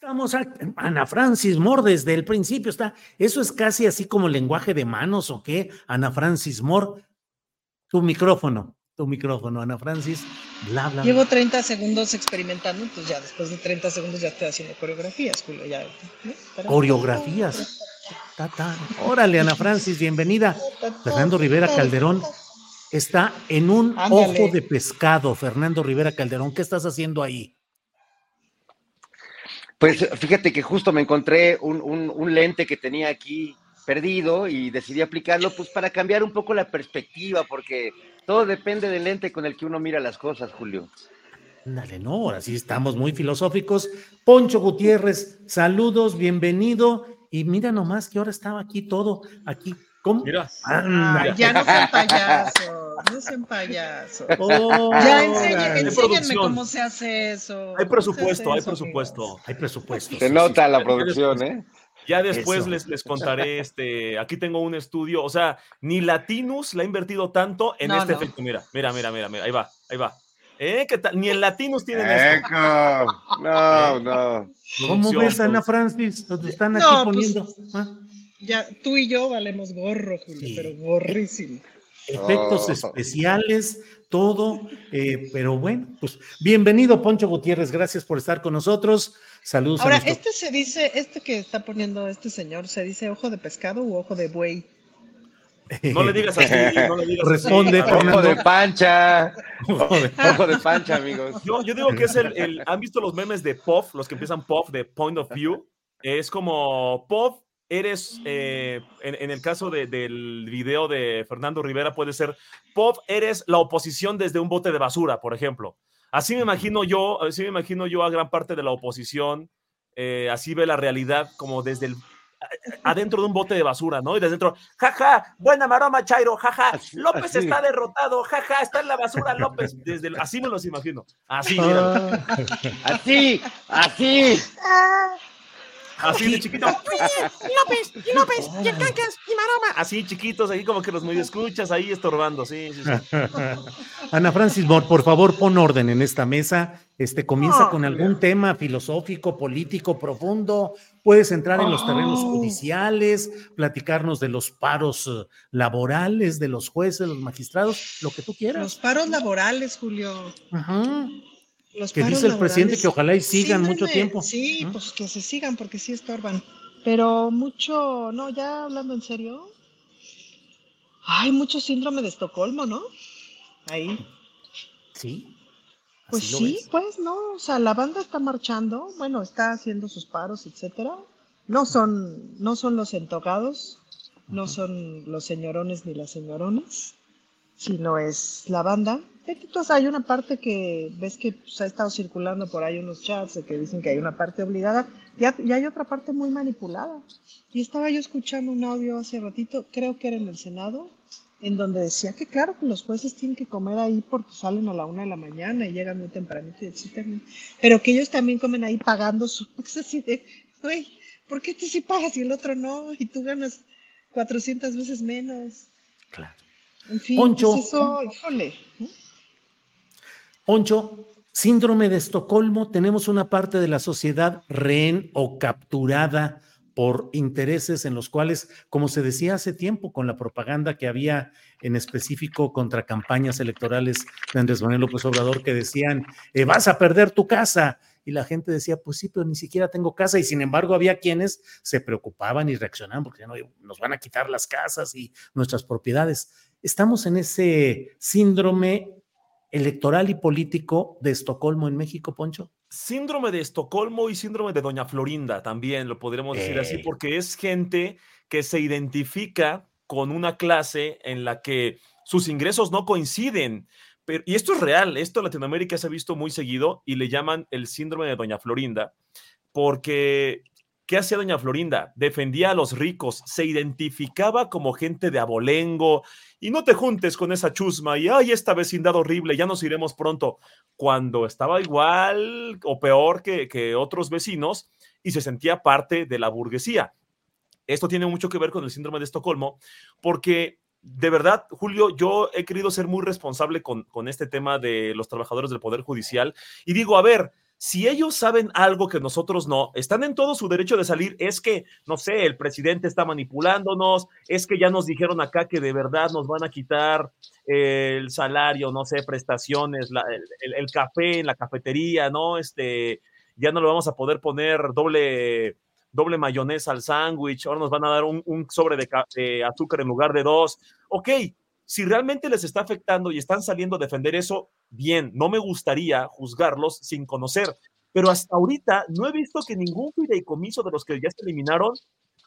Vamos a Ana Francis Moore desde el principio está. Eso es casi así como lenguaje de manos o qué, Ana Francis Moore. Tu micrófono, tu micrófono, Ana Francis. Bla, bla, Llevo bla. 30 segundos experimentando, entonces ya después de 30 segundos ya estoy haciendo coreografías, Julio. Ya. Coreografías. Ta, ta. Órale, Ana Francis, bienvenida. Fernando Rivera Calderón está en un Ándale. ojo de pescado. Fernando Rivera Calderón, ¿qué estás haciendo ahí? Pues fíjate que justo me encontré un, un- un lente que tenía aquí perdido y decidí aplicarlo pues para cambiar un poco la perspectiva, porque todo depende del lente con el que uno mira las cosas, Julio. Dale, no, ahora sí estamos muy filosóficos. Poncho Gutiérrez, saludos, bienvenido. Y mira nomás que ahora estaba aquí todo, aquí. ¿Cómo? Mira. Ay, ya no sean payasos, no sean payasos. Oh, Ya enséñenme producción. cómo se hace eso. Hay ¿Cómo presupuesto, hay eso, presupuesto. amigos? Hay presupuesto. Se sí, nota sí. la producción, ¿eh? Ya después Eso. les, les contaré, este, aquí tengo un estudio, o sea, ni Latinus le ha invertido tanto en No, este no. efecto. Mira, mira, mira, mira, mira, ahí va, ahí va. ¿Eh? ¿Qué tal? Ni en Latinus tienen esto. Eco. No, no. ¿Cómo ves, Ana. Francis? Nos están aquí No, pues, poniendo ¿ah? Ya, tú y yo valemos gorro, Julio, Sí. pero gorrísimo. Efectos Oh. especiales, todo. eh, pero bueno, pues bienvenido, Poncho Gutiérrez. Gracias por estar con nosotros. Saludos Ahora, a nuestro este se dice, este que está poniendo este señor, ¿se dice ojo de pescado u ojo de buey? No le digas así, no le digas así. Responde, A ver, Ojo de pancha. Ojo de pancha, amigos. Yo, yo digo que es el, el- ¿Han visto los memes de POV? Los que empiezan POV de Point of View. Es como POV, eres, eh, en, en el caso de- del video de Fernando Rivera, puede ser POV, eres la oposición desde un bote de basura, por ejemplo. Así me imagino yo, así me imagino yo a gran parte de la oposición, eh, así ve la realidad como desde el adentro de un bote de basura, ¿no? Y desde dentro, jaja, buena maroma, Chairo, jaja, López así. está derrotado, jaja, está en la basura, López. Desde el- así me los imagino. Así, mira, Ah, Así, así. Así de chiquito. López, López, y el cancas, y maroma. Así chiquitos, ahí como que los medio escuchas ahí estorbando, sí, sí, sí. Ana Francis Moore, por favor, pon orden en esta mesa. Este comienza con algún tema filosófico, político, profundo. Puedes entrar en los terrenos Oh. judiciales, platicarnos de los paros eh, laborales, de los jueces, los magistrados, lo que tú Los quieras. paros laborales, Julio. Ajá. Los Que dice el presidente que ojalá y sigan mucho tiempo. Sí, pues que se sigan porque sí estorban. Pero mucho, no, ya hablando en serio, hay mucho síndrome de Estocolmo, ¿no? Ahí. Sí. Pues sí, ves. pues no, o sea, la banda está marchando, bueno, está haciendo sus paros, etcétera. No son, no son los entogados, no son los señorones ni las señoronas, sino es la banda. Entonces hay una parte que ves que pues, ha estado circulando por ahí unos chats que dicen que hay una parte obligada y, ha- y hay otra parte muy manipulada. Y estaba yo escuchando un audio hace ratito, creo que era en el Senado, en donde decía que claro que los jueces tienen que comer ahí porque salen a la una de la mañana y llegan muy tempranito y etcétera, pero que ellos también comen ahí pagando su... Así de, güey, ¿por qué tú sí pagas y el otro no? Y tú ganas 400 veces menos. Claro. En fin, Poncho. pues eso, híjole. Poncho, síndrome de Estocolmo, tenemos una parte de la sociedad rehén o capturada por intereses en los cuales, como se decía hace tiempo con la propaganda que había en específico contra campañas electorales de Andrés Manuel López Obrador, que decían, eh, vas a perder tu casa. Y la gente decía, pues sí, pero ni siquiera tengo casa. Y sin embargo, había quienes se preocupaban y reaccionaban porque no, nos van a quitar las casas y nuestras propiedades. Estamos en ese síndrome electoral y político de Estocolmo en México, Poncho. Síndrome de Estocolmo y síndrome de Doña Florinda también lo podríamos decir así, porque es gente que se identifica con una clase en la que sus ingresos no coinciden. Pero, y esto es real, esto en Latinoamérica se ha visto muy seguido y le llaman el síndrome de Doña Florinda, porque ¿Qué hacía doña Florinda? Defendía a los ricos, se identificaba como gente de abolengo y no te juntes con esa chusma y ay, esta vecindad horrible, ya nos iremos pronto. Cuando estaba igual o peor que, que otros vecinos y se sentía parte de la burguesía. Esto tiene mucho que ver con el síndrome de Estocolmo, porque de verdad, Julio, yo he querido ser muy responsable con, con este tema de los trabajadores del Poder Judicial y digo, a ver, si ellos saben algo que nosotros no, están en todo su derecho de salir. Es que, no sé, el presidente está manipulándonos, es que ya nos dijeron acá que de verdad nos van a quitar el salario, no sé, prestaciones, el, café en la cafetería, ¿no? Este, ya no le vamos a poder poner doble, doble mayonesa al sándwich, ahora nos van a dar un, sobre de, de azúcar en lugar de dos. Ok, si realmente les está afectando y están saliendo a defender eso, bien, no me gustaría juzgarlos sin conocer, pero hasta ahorita no he visto que ningún fideicomiso de los que ya se eliminaron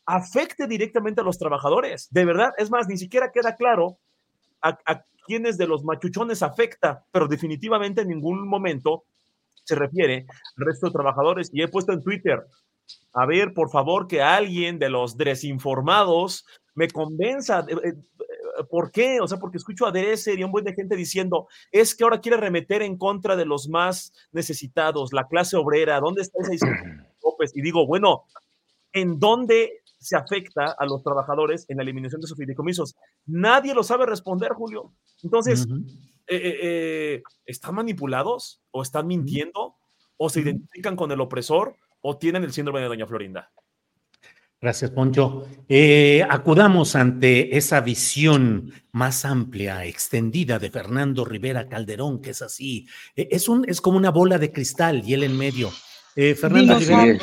afecte directamente a los trabajadores. De verdad, es más, ni siquiera queda claro a, quiénes de los machuchones afecta, pero definitivamente en ningún momento se refiere al resto de trabajadores. Y he puesto en Twitter, a ver, por favor, que alguien de los desinformados me convenza. ¿Por qué? O sea, porque escucho a y a un buen de gente diciendo, es que ahora quiere remeter en contra de los más necesitados, la clase obrera, ¿dónde está esa López? Y digo, bueno, ¿en dónde se afecta a los trabajadores en la eliminación de sus fideicomisos? Nadie lo sabe responder, Julio. Entonces, eh, eh, eh, ¿están manipulados o están mintiendo o se identifican con el opresor o tienen el síndrome de Doña Florinda? Gracias, Poncho. Eh, acudamos ante esa visión más amplia, extendida de Fernando Rivera Calderón, que es así. Eh, es, un, es como una bola de cristal y él en medio. Eh, Fernando Rivera.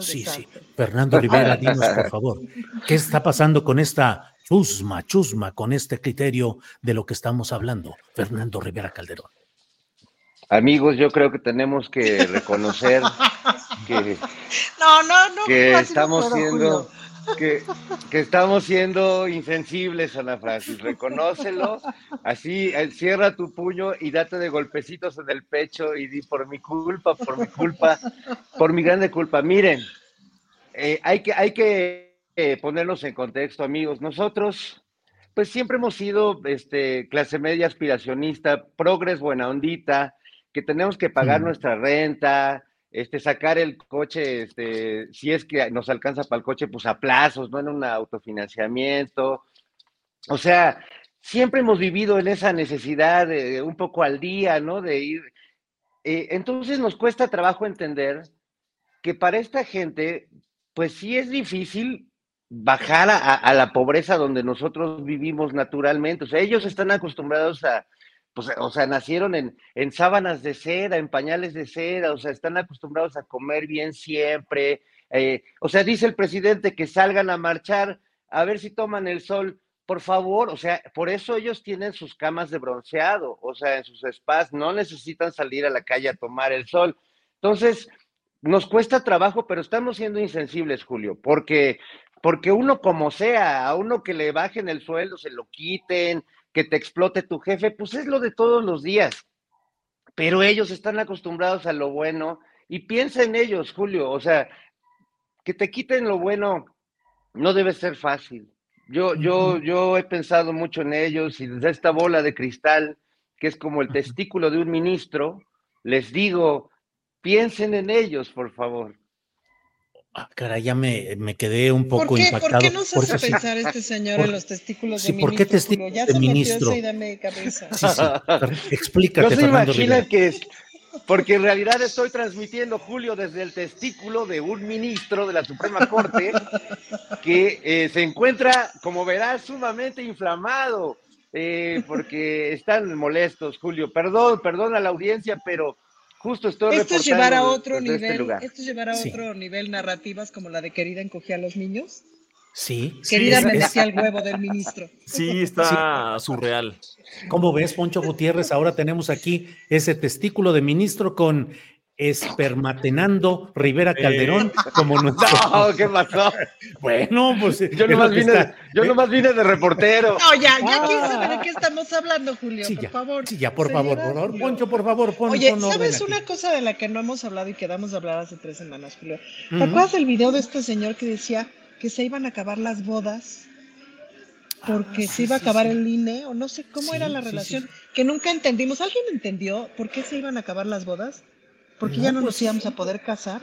sí, sí. Fernando Rivera, dinos por favor, ¿qué está pasando con esta chusma, chusma, con este criterio de lo que estamos hablando? Fernando Rivera Calderón. Amigos, yo creo que tenemos que reconocer que, no, no, no, que estamos siendo que, que, estamos siendo insensibles, Ana Francis. Reconócelo, así eh, cierra tu puño y date de golpecitos en el pecho y di por mi culpa, por mi culpa, por mi grande culpa. Miren, eh, hay que, hay que eh, ponernos en contexto, amigos. Nosotros, pues siempre hemos sido este, clase media aspiracionista, progres buena ondita, que tenemos que pagar nuestra renta, este, sacar el coche, este, si es que nos alcanza para el coche, pues a plazos, no en un autofinanciamiento. O sea, siempre hemos vivido en esa necesidad de, un poco al día, ¿no? De ir. Eh, entonces nos cuesta trabajo entender que para esta gente, pues sí es difícil bajar a la pobreza donde nosotros vivimos naturalmente. O sea, ellos están acostumbrados a, pues, o sea, nacieron en, en sábanas de seda, en pañales de seda, o sea, están acostumbrados a comer bien siempre. Eh, o sea, dice el presidente que salgan a marchar a ver si toman el sol. Por favor, o sea, por eso ellos tienen sus camas de bronceado, o sea, en sus spas, no necesitan salir a la calle a tomar el sol. Entonces, nos cuesta trabajo, pero estamos siendo insensibles, Julio, porque, porque uno como sea, a uno que le bajen el sueldo, se lo quiten, que te explote tu jefe, pues es lo de todos los días. Pero ellos están acostumbrados a lo bueno y piensa en ellos, Julio, o sea, que te quiten lo bueno no debe ser fácil. Yo, yo, yo he pensado mucho en ellos y desde esta bola de cristal, que es como el testículo de un ministro, les digo, piensen en ellos, por favor. Ah, cara, ya me, me, quedé un poco ¿Por qué, impactado. ¿Por qué nos hace pensar este señor en los testículos sí, de ¿por qué testículos ya de se ministro? Metió esa idea en mi cabeza. Sí, sí. Explícate, no se Fernando imagina Rivera. que porque en realidad estoy transmitiendo, Julio, desde el testículo de un ministro de la Suprema Corte que eh, se encuentra, como verás, sumamente inflamado, eh, porque están molestos, Julio. Perdón, perdón a la audiencia, pero justo estoy Esto es llevar a otro desde este nivel, lugar. esto es llevar a Sí. otro nivel narrativas como la de querida encogía a los niños. Sí. Querida es- me decía el huevo del ministro. Sí, está surreal. ¿Cómo ves, Poncho Gutiérrez? Ahora tenemos aquí ese testículo de ministro con espermatenando Rivera Eh. Calderón como nuestro. No, ¿qué pasó? Bueno, pues Yo nomás vine, está- yo ¿eh? nomás vine de reportero. No, ya, ya quién Ah. sabe de qué estamos hablando, Julio, Sí, por ya, favor. sí, ya, por favor, por favor. Poncho, por favor, pon, Oye, pon ¿sabes aquí. una cosa de la que no hemos hablado y quedamos de hablar hace tres semanas, Julio? ¿Te Ujú. acuerdas del video de este señor que decía que se iban a acabar las bodas porque Ah, se iba a acabar sí. el INE o no sé cómo Sí, era la relación? sí. Que nunca entendimos. ¿Alguien entendió por qué se iban a acabar las bodas? Porque No, ya no pues, nos íbamos a poder casar.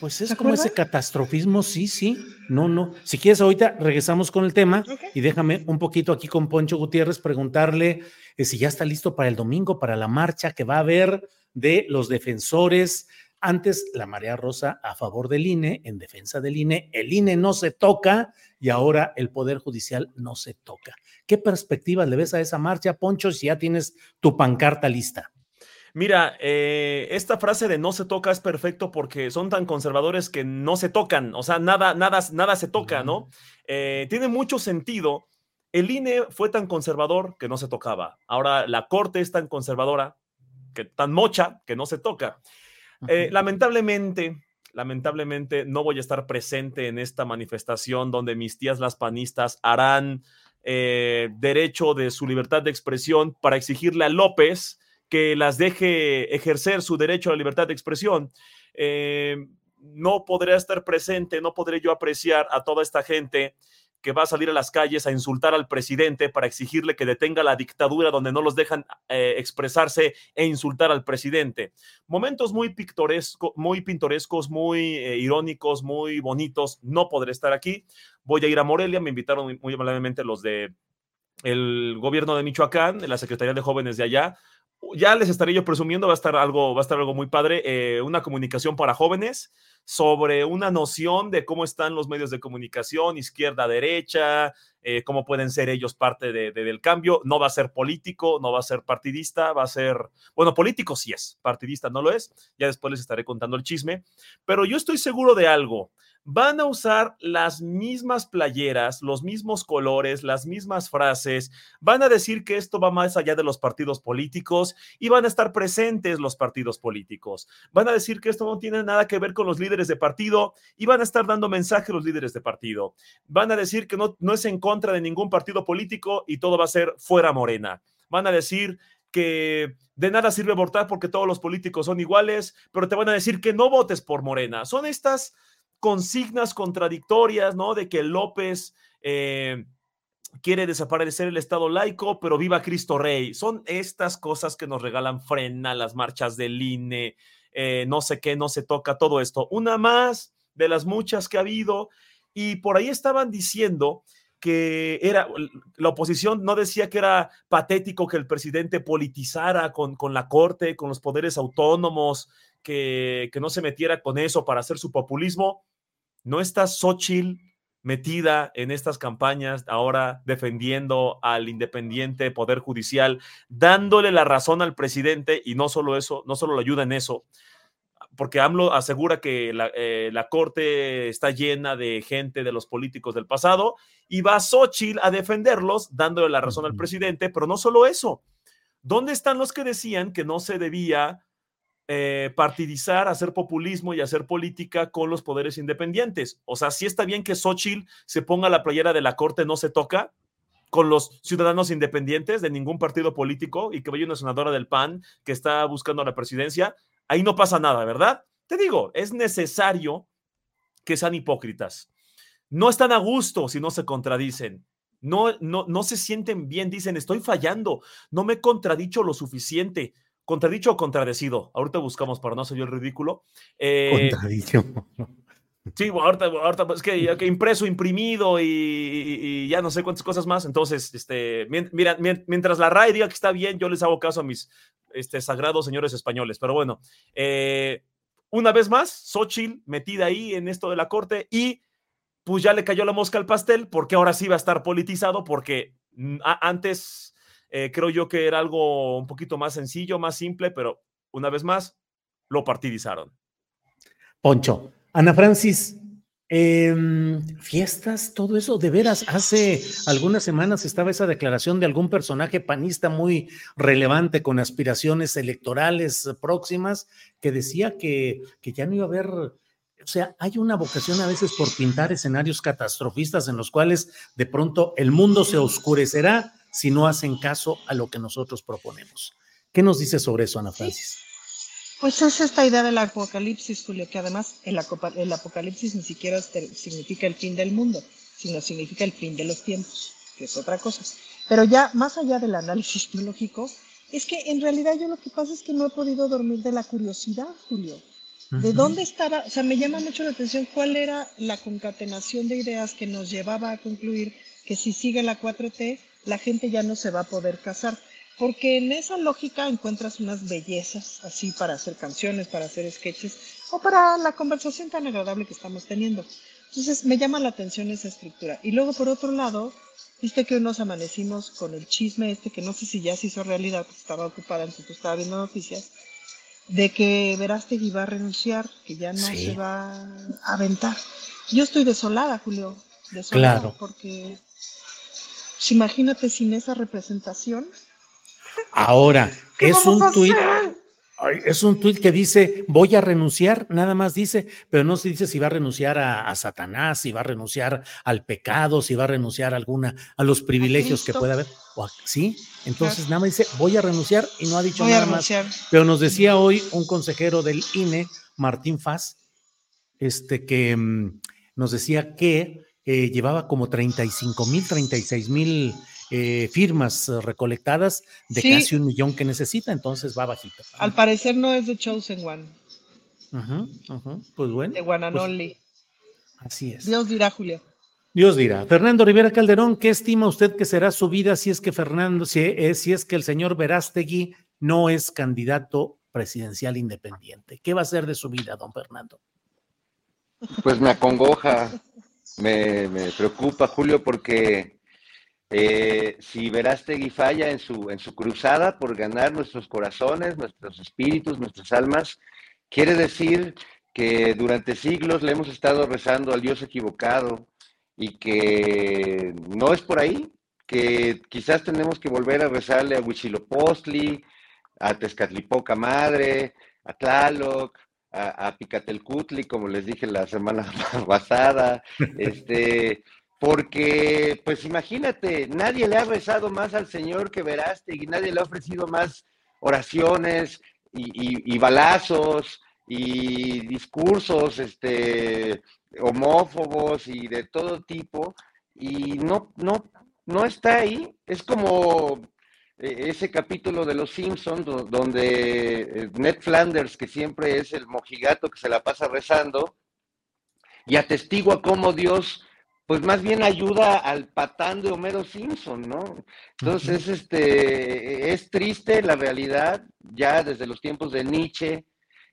Pues es ¿Se como ese catastrofismo, sí, sí. No, no. Si quieres, ahorita regresamos con el tema y déjame un poquito aquí con Poncho Gutiérrez preguntarle eh, si ya está listo para el domingo, para la marcha que va a haber de los defensores. Antes la marea rosa a favor del INE, en defensa del INE. El INE no se toca y ahora el Poder Judicial no se toca. ¿Qué perspectivas le ves a esa marcha, Poncho, si ya tienes tu pancarta lista? Mira, eh, esta frase de no se toca es perfecto porque son tan conservadores que no se tocan, o sea, nada, nada, nada se toca, ¿no? Eh, tiene mucho sentido. El INE fue tan conservador que no se tocaba. Ahora la Corte es tan conservadora, que tan mocha que no se toca. Eh, lamentablemente, lamentablemente no voy a estar presente en esta manifestación donde mis tías las panistas harán eh, derecho de su libertad de expresión para exigirle a López que las deje ejercer su derecho a la libertad de expresión. Eh, no podré estar presente, no podré yo apreciar a toda esta gente que va a salir a las calles a insultar al presidente para exigirle que detenga la dictadura donde no los dejan eh, expresarse e insultar al presidente. Momentos muy pictorescos, muy pintorescos, muy eh, irónicos, muy bonitos. No podré estar aquí. Voy a ir a Morelia. Me invitaron muy, amablemente los de el gobierno de Michoacán, la Secretaría de Jóvenes de allá. Ya les estaré yo presumiendo, va a estar algo, va a estar algo muy padre, eh, una comunicación para jóvenes sobre una noción de cómo están los medios de comunicación, izquierda, derecha, eh, cómo pueden ser ellos parte de, de- del cambio. No va a ser político, no va a ser partidista, va a ser, bueno, político sí es, partidista no lo es. Ya después les estaré contando el chisme, pero yo estoy seguro de algo. Van a usar las mismas playeras, los mismos colores, las mismas frases, van a decir que esto va más allá de los partidos políticos y van a estar presentes los partidos políticos. Van a decir que esto no tiene nada que ver con los líderes de partido y van a estar dando mensaje a los líderes de partido. Van a decir que no, no es en contra de ningún partido político y todo va a ser fuera morena. Van a decir que de nada sirve votar porque todos los políticos son iguales, pero te van a decir que no votes por Morena. Son estas consignas contradictorias, ¿no? De que López eh, quiere desaparecer el Estado laico, pero viva Cristo Rey. Son estas cosas que nos regalan frena, las marchas del INE, eh, no sé qué, no se toca, todo esto. Una más de las muchas que ha habido. Y por ahí estaban diciendo que era, la oposición no decía que era patético que el presidente politizara con, con la corte, con los poderes autónomos, que, que no se metiera con eso para hacer su populismo. No está Xochitl metida en estas campañas ahora defendiendo al independiente Poder Judicial, dándole la razón al presidente y no solo eso, no solo lo ayuda en eso, porque AMLO asegura que la, eh, la corte está llena de gente de los políticos del pasado y va Xochitl a defenderlos, dándole la razón al presidente, pero no solo eso. ¿Dónde están los que decían que no se debía eh, partidizar, hacer populismo y hacer política con los poderes independientes? O sea, sí está bien que Xochitl se ponga la playera de la corte, no se toca con los ciudadanos independientes de ningún partido político y que vaya una senadora del PAN que está buscando la presidencia, ahí no pasa nada, ¿verdad? Te digo, es necesario que sean hipócritas. No están a gusto si no se contradicen. No, no, no se sienten bien, dicen, estoy fallando, no me he contradicho lo suficiente. Contradicho o contradecido. Ahorita buscamos para no ser yo el ridículo. Eh, Contradicho. Sí, ahorita, ahorita es que, impreso, imprimido y, y- y ya no sé cuántas cosas más. Entonces, este, mira, mien- mientras la RAE diga que está bien, yo les hago caso a mis este, sagrados señores españoles. Pero bueno, eh, una vez más, Xochitl metida ahí en esto de la corte y pues ya le cayó la mosca al pastel porque ahora sí va a estar politizado porque mm, antes eh, creo yo que era algo un poquito más sencillo, más simple, pero una vez más lo partidizaron. Poncho, Ana Francis, em, fiestas, todo eso, de veras, hace algunas semanas estaba esa declaración de algún personaje panista muy relevante con aspiraciones electorales eh, próximas que decía que, que ya no iba a haber, o sea, hay una vocación a veces por pintar escenarios catastrofistas en los cuales de pronto el mundo se oscurecerá si no hacen caso a lo que nosotros proponemos. ¿Qué nos dice sobre eso, Ana Francis? Pues es esta idea del apocalipsis, Julio, que además el, el apocalipsis ni siquiera significa el fin del mundo, sino significa el fin de los tiempos, que es otra cosa. Pero ya más allá del análisis teológico, es que en realidad yo lo que pasa es que no he podido dormir de la curiosidad, Julio. ¿De dónde estaba? O sea, me llama mucho la atención cuál era la concatenación de ideas que nos llevaba a concluir que si sigue la 4T, la gente ya no se va a poder casar. Porque en esa lógica encuentras unas bellezas así para hacer canciones, para hacer sketches o para la conversación tan agradable que estamos teniendo. Entonces me llama la atención esa estructura. Y luego por otro lado, viste que nos amanecimos con el chisme este que no sé si ya se hizo realidad, porque estaba ocupada, entonces estaba viendo noticias, de que Verástegui va a renunciar, que ya no Sí. se va a aventar. Yo estoy desolada, Julio, desolada, Claro. porque imagínate sin esa representación. Ahora, ¿Qué es un tuit, es un tuit que dice, voy a renunciar, nada más dice, pero no se dice si va a renunciar a, a Satanás, si va a renunciar al pecado, si va a renunciar a alguna, a los privilegios que pueda haber. O a- sí, entonces Claro. nada más dice, voy a renunciar y no ha dicho Voy a nada más. renunciar. Pero nos decía hoy un consejero del INE, Martín Faz, este que mm, nos decía que eh, llevaba como 35 mil, 36 mil eh, firmas eh, recolectadas de Sí. casi un millón que necesita, entonces va bajito. Al parecer no es de Chosen One, ujú, Pues bueno, de Guananoli. así es. Dios dirá, Julio. Dios dirá. Fernando Rivera Calderón, ¿qué estima usted que será su vida si es que Fernando, si, eh, si es que el señor Verástegui no es candidato presidencial independiente? ¿Qué va a ser de su vida, don Fernando? Pues me acongoja, me, me preocupa, Julio, porque eh, si Verástegui falla en su, en su cruzada por ganar nuestros corazones, nuestros espíritus, nuestras almas, quiere decir que durante siglos le hemos estado rezando al Dios equivocado y que no es por ahí, que quizás tenemos que volver a rezarle a Huitzilopochtli, a Tezcatlipoca Madre, a Tlaloc, a, a Picatelcutli, como les dije la semana pasada, este, porque, pues imagínate, nadie le ha rezado más al Señor que Verástegui, nadie le ha ofrecido más oraciones y, y- y balazos y discursos, este, homófobos y de todo tipo, y no, no, no está ahí. Es como ese capítulo de Los Simpsons do- donde eh, Ned Flanders, que siempre es el mojigato que se la pasa rezando, y atestigua cómo Dios, pues más bien ayuda al patán de Homero Simpson, ¿no? Entonces, este, es triste la realidad, ya desde los tiempos de Nietzsche,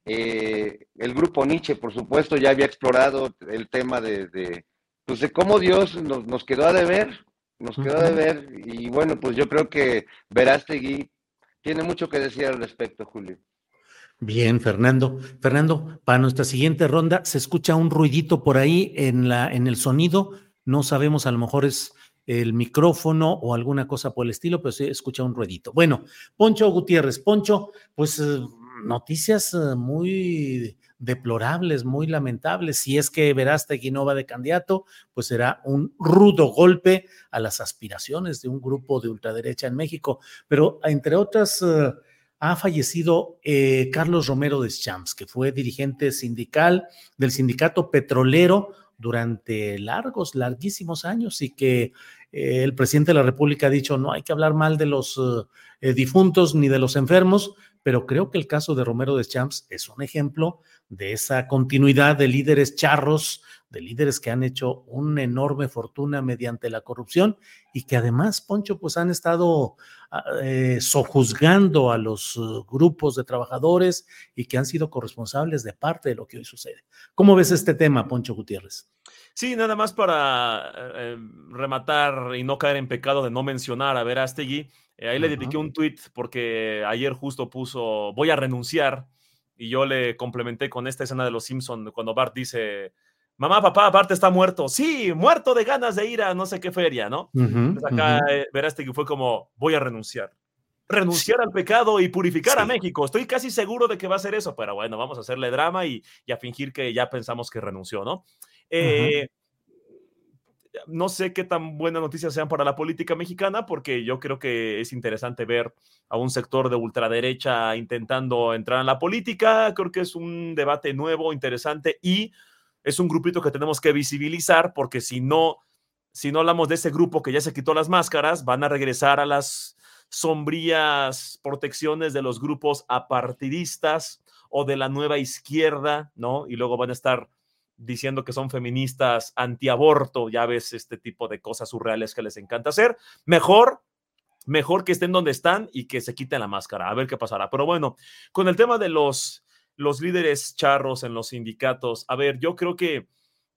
eh, el grupo Nietzsche, por supuesto, ya había explorado el tema de, de, pues de cómo Dios nos, nos quedó a deber, nos quedó Ujú. deber, y bueno, pues yo creo que Verástegui tiene mucho que decir al respecto, Julio. Bien, Fernando. Fernando, para nuestra siguiente ronda se escucha un ruidito por ahí en la en el sonido. No sabemos, a lo mejor es el micrófono o alguna cosa por el estilo, pero se escucha un ruidito. Bueno, Poncho Gutiérrez, Poncho, pues eh, noticias eh, muy deplorables, muy lamentables. Si es que Verástegui no va de candidato, pues será un rudo golpe a las aspiraciones de un grupo de ultraderecha en México. Pero entre otras eh, ha fallecido eh, Carlos Romero de Champs, que fue dirigente sindical del sindicato petrolero durante largos, larguísimos años y que eh, el presidente de la República ha dicho no hay que hablar mal de los difuntos ni de los enfermos, pero creo que el caso de Romero de Champs es un ejemplo de esa continuidad de líderes charros, de líderes que han hecho una enorme fortuna mediante la corrupción y que además, Poncho, pues han estado ah, eh, sojuzgando a los uh, grupos de trabajadores y que han sido corresponsables de parte de lo que hoy sucede. ¿Cómo ves este tema, Poncho Gutiérrez? Sí, nada más para eh, rematar y no caer en pecado de no mencionar a Verástegui. Eh, ahí le dediqué un tweet porque ayer justo puso voy a renunciar y yo le complementé con esta escena de Los Simpson cuando Bart dice mamá, papá, Bart está muerto. Sí, muerto de ganas de ir a no sé qué feria, ¿no? acá eh, Verástegui fue como voy a renunciar. Renunciar al pecado y purificar a México. Estoy casi seguro de que va a ser eso, pero bueno, vamos a hacerle drama y, y a fingir que ya pensamos que renunció, ¿no? Eh, no sé qué tan buenas noticias sean para la política mexicana, porque yo creo que es interesante ver a un sector de ultraderecha intentando entrar en la política. Creo que es un debate nuevo, interesante y es un grupito que tenemos que visibilizar, porque si no, si no hablamos de ese grupo que ya se quitó las máscaras, van a regresar a las sombrías protecciones de los grupos apartidistas o de la nueva izquierda, ¿no? Y luego van a estar diciendo que son feministas antiaborto, ya ves este tipo de cosas surreales que les encanta hacer. Mejor, mejor que estén donde están y que se quiten la máscara, a ver qué pasará. Pero bueno, con el tema de los, los líderes charros en los sindicatos, a ver, yo creo que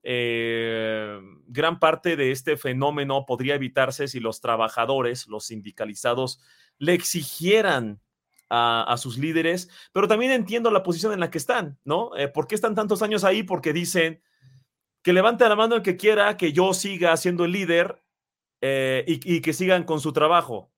eh, gran parte de este fenómeno podría evitarse si los trabajadores, los sindicalizados, le exigieran a, sus líderes, pero también entiendo la posición en la que están, ¿no? Eh, ¿Por qué están tantos años ahí? Porque dicen que levante la mano el que quiera que yo siga siendo el líder eh, y, que sigan con su trabajo,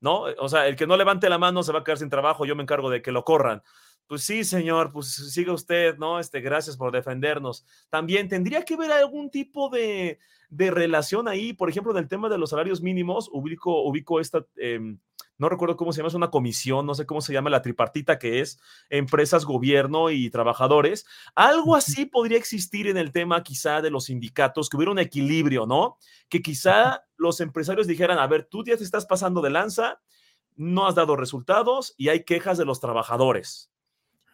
¿no? O sea, el que no levante la mano se va a quedar sin trabajo, yo me encargo de que lo corran. Pues sí, señor, pues siga usted, ¿no? Este, gracias por defendernos. También tendría que haber algún tipo de, de relación ahí, por ejemplo, en el tema de los salarios mínimos, ubico, ubico esta, em, no recuerdo cómo se llama, es una comisión, no sé cómo se llama la tripartita que es empresas, gobierno y trabajadores. Algo así podría existir en el tema quizá de los sindicatos, que hubiera un equilibrio, ¿no? Que quizá los empresarios dijeran, a ver, tú ya te estás pasando de lanza, no has dado resultados y hay quejas de los trabajadores.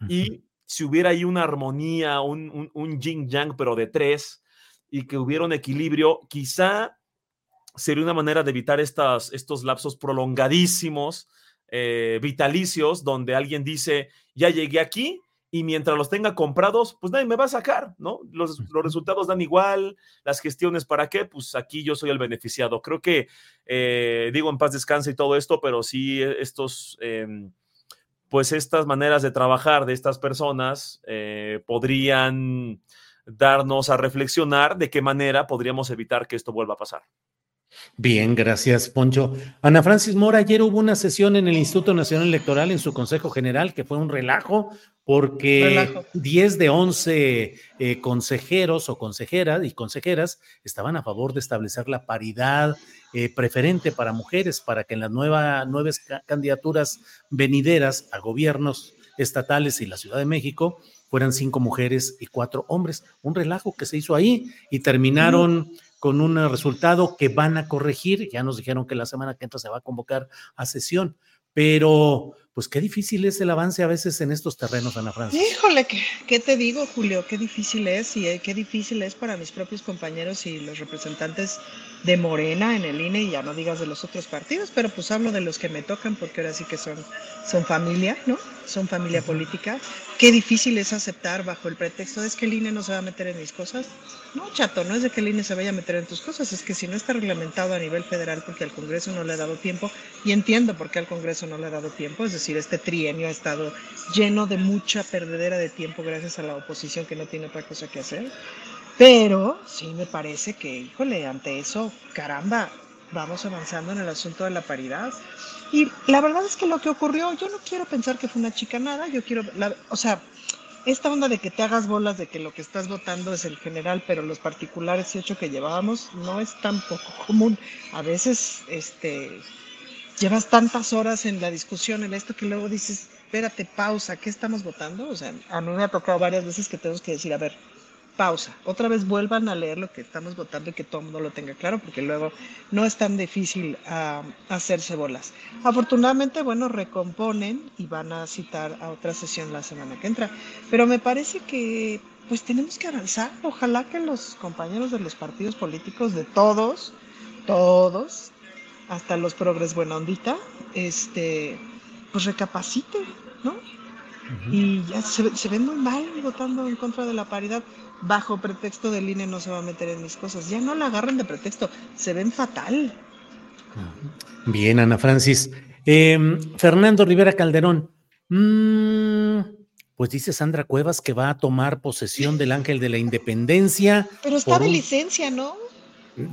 Y si hubiera ahí una armonía, un, un, un yin yang, pero de tres, y que hubiera un equilibrio, quizá sería una manera de evitar estas, estos lapsos prolongadísimos, eh, vitalicios, donde alguien dice, ya llegué aquí y mientras los tenga comprados, pues nadie me va a sacar, ¿no? Los, resultados dan igual, las gestiones para qué, pues aquí yo soy el beneficiado. Creo que, eh, digo, en paz descanse y todo esto, pero sí estos... Em, pues estas maneras de trabajar de estas personas eh, podrían darnos a reflexionar de qué manera podríamos evitar que esto vuelva a pasar. Bien, gracias, Poncho. Ana Francis Mora, ayer hubo una sesión en el Instituto Nacional Electoral en su Consejo General que fue un relajo porque 10 de 11 eh, consejeros o consejeras y consejeras estaban a favor de establecer la paridad eh, preferente para mujeres para que en las nuevas candidaturas venideras a gobiernos estatales y la Ciudad de México fueran cinco mujeres y cuatro hombres. Un relajo que se hizo ahí y terminaron con un resultado que van a corregir. Ya nos dijeron que la semana que entra se va a convocar a sesión, pero pues qué difícil es el avance a veces en estos terrenos, Ana Francia. Híjole, ¿qué, te digo, Julio? Qué difícil es y eh, qué difícil es para mis propios compañeros y los representantes de Morena en el INE y ya no digas de los otros partidos, pero pues hablo de los que me tocan porque ahora sí que son, son familia, ¿no? Son familia política. Qué difícil es aceptar bajo el pretexto de es que el INE no se va a meter en mis cosas. No, chato, no es de que el INE se vaya a meter en tus cosas, es que si no está reglamentado a nivel federal porque al Congreso no le ha dado tiempo, y entiendo por qué al Congreso no le ha dado tiempo, es decir, este trienio ha estado lleno de mucha perdedera de tiempo gracias a la oposición que no tiene otra cosa que hacer. Pero sí me parece que, híjole, ante eso, caramba, vamos avanzando en el asunto de la paridad. Y la verdad es que lo que ocurrió, yo no quiero pensar que fue una chica nada, yo quiero, o sea, esta onda de que te hagas bolas de que lo que estás votando es el general, pero los particulares y ocho que llevábamos no es tan poco común. A veces, este, llevas tantas horas en la discusión, en esto, que luego dices, espérate, pausa, ¿qué estamos votando? O sea, a mí me ha tocado varias veces que tenemos que decir, a ver, pausa. Otra vez vuelvan a leer lo que estamos votando y que todo el mundo lo tenga claro, porque luego no es tan difícil ah, hacerse bolas. Afortunadamente, bueno, recomponen y van a citar a otra sesión la semana que entra. Pero me parece que pues tenemos que avanzar. Ojalá que los compañeros de los partidos políticos, de todos, todos, hasta los progres buena ondita, este, pues recapaciten, ¿no? Y ya se, se ven muy mal votando en contra de la paridad bajo pretexto del INE no se va a meter en mis cosas. Ya no la agarren de pretexto, se ven fatal. Bien, Ana Francis. Em, Fernando Rivera Calderón. Mm, pues dice Sandra Cuevas que va a tomar posesión del Ángel de la Independencia. Pero está de licencia, ¿no?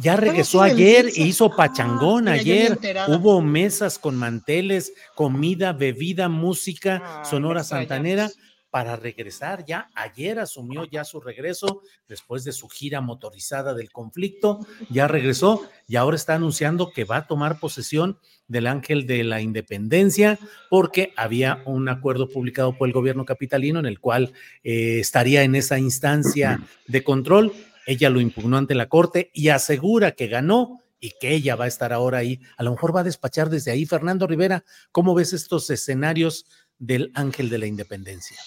Ya regresó ayer e hizo pachangón ayer. Hubo mesas con manteles, comida, bebida, música, sonora santanera para regresar ya. Ayer asumió ya su regreso después de su gira motorizada del conflicto, ya regresó y ahora está anunciando que va a tomar posesión del Ángel de la Independencia porque había un acuerdo publicado por el gobierno capitalino en el cual eh, estaría en esa instancia de control. Ella lo impugnó ante la corte y asegura que ganó y que ella va a estar ahora ahí. A lo mejor va a despachar desde ahí. Fernando Rivera, ¿cómo ves estos escenarios del Ángel de la Independencia?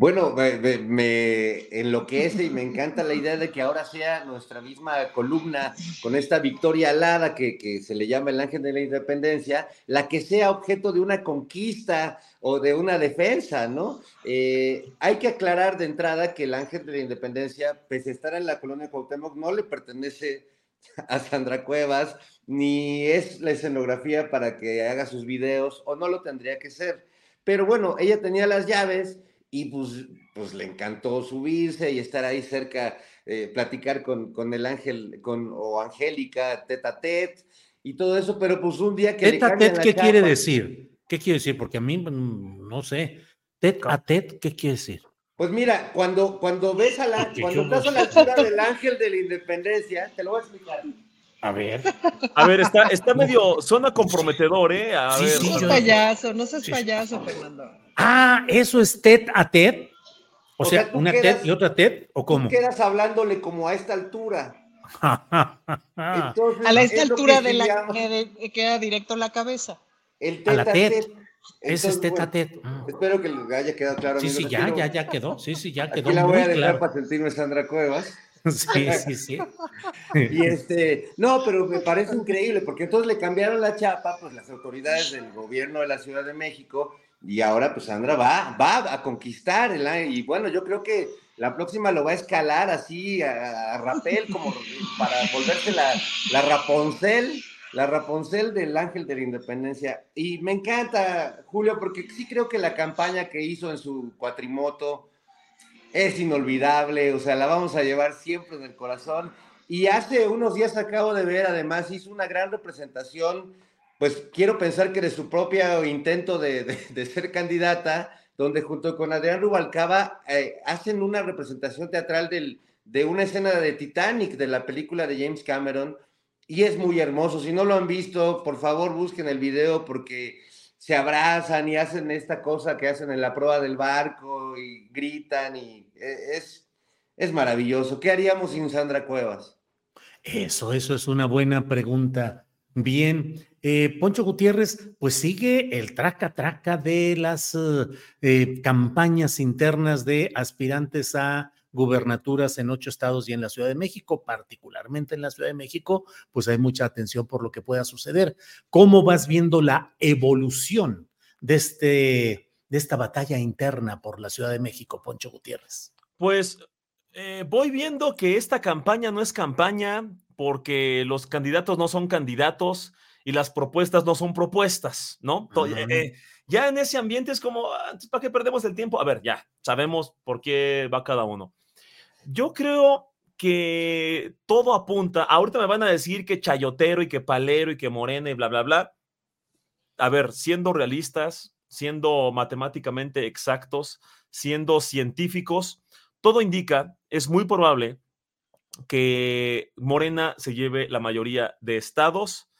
Bueno, me, enloquece y me encanta la idea de que ahora sea nuestra misma columna con esta victoria alada que, se le llama el ángel de la independencia, la que sea objeto de una conquista o de una defensa, ¿no? Eh, hay que aclarar de entrada que el ángel de la independencia, pese a estar en la colonia Cuauhtémoc, no le pertenece a Sandra Cuevas, ni es la escenografía para que haga sus videos, o no lo tendría que ser. Pero bueno, ella tenía las llaves y pues, pues le encantó subirse y estar ahí cerca, eh, platicar con, con, el ángel con, o Angélica, tete a tete y todo eso, pero pues un día que... Tete a tete, ¿qué quiere decir? ¿Qué quiere decir? Porque a mí mm, no sé. Tete a tete, ¿qué quiere decir? Pues mira, cuando, cuando ves a la, cuando estás a la altura del ángel de la independencia, te lo voy a explicar. A ver. A ver, está, está medio, suena comprometedor, ¿eh? A sí, ver. Sí, no seas payaso, no seas payaso, Fernando. Ah, ¿eso es TED a TED? O, sea, una TED y otra TED, ¿o cómo? Tú quedas hablándole como a esta altura. Entonces, a la, esta altura de la que queda directo en la cabeza. El a la TED. Ese es TED a TED. Espero que le haya quedado claro. Sí, sí, ya, ya, ya quedó. Sí, sí, ya quedó. Aquí la voy a dejar claro. para sentirme Sandra Cuevas. Sí, sí, sí. y este, no, pero me parece increíble porque entonces le cambiaron la chapa, pues las autoridades del gobierno de la Ciudad de México y ahora pues Sandra va, va a conquistar el y bueno, yo creo que la próxima lo va a escalar así a, a rapel como para volverse la, la Raponcel, la Raponcel del Ángel de la Independencia. Y me encanta, Julio, porque sí creo que la campaña que hizo en su cuatrimoto es inolvidable, o sea, la vamos a llevar siempre en el corazón. Y hace unos días acabo de ver, además, hizo una gran representación pues quiero pensar que de su propio intento de, de, ser candidata, donde junto con Adrián Rubalcaba eh, hacen una representación teatral del, de una escena de Titanic, de la película de James Cameron, y es muy hermoso. Si no lo han visto, por favor busquen el video porque se abrazan y hacen esta cosa que hacen en la prueba del barco y gritan y eh, es, es maravilloso. ¿Qué haríamos sin Sandra Cuevas? Eso, eso es una buena pregunta. Bien, eh, Poncho Gutiérrez, pues sigue el traca-traca de las eh, campañas internas de aspirantes a gubernaturas en ocho estados y en la Ciudad de México, particularmente en la Ciudad de México, pues hay mucha atención por lo que pueda suceder. ¿Cómo vas viendo la evolución de, este, de esta batalla interna por la Ciudad de México, Poncho Gutiérrez? Pues eh, voy viendo que esta campaña no es campaña porque los candidatos no son candidatos y las propuestas no son propuestas, ¿no? Uh -huh. eh, ya en ese ambiente es como, ah, ¿para qué perdemos el tiempo? A ver, ya, sabemos por qué va cada uno. Yo creo que todo apunta, ahorita me van a decir que Chayotero y que Palero y que Morena y bla, bla, bla. A ver, siendo realistas, siendo matemáticamente exactos, siendo científicos, todo indica, es muy probable que Morena se lleve la mayoría de estados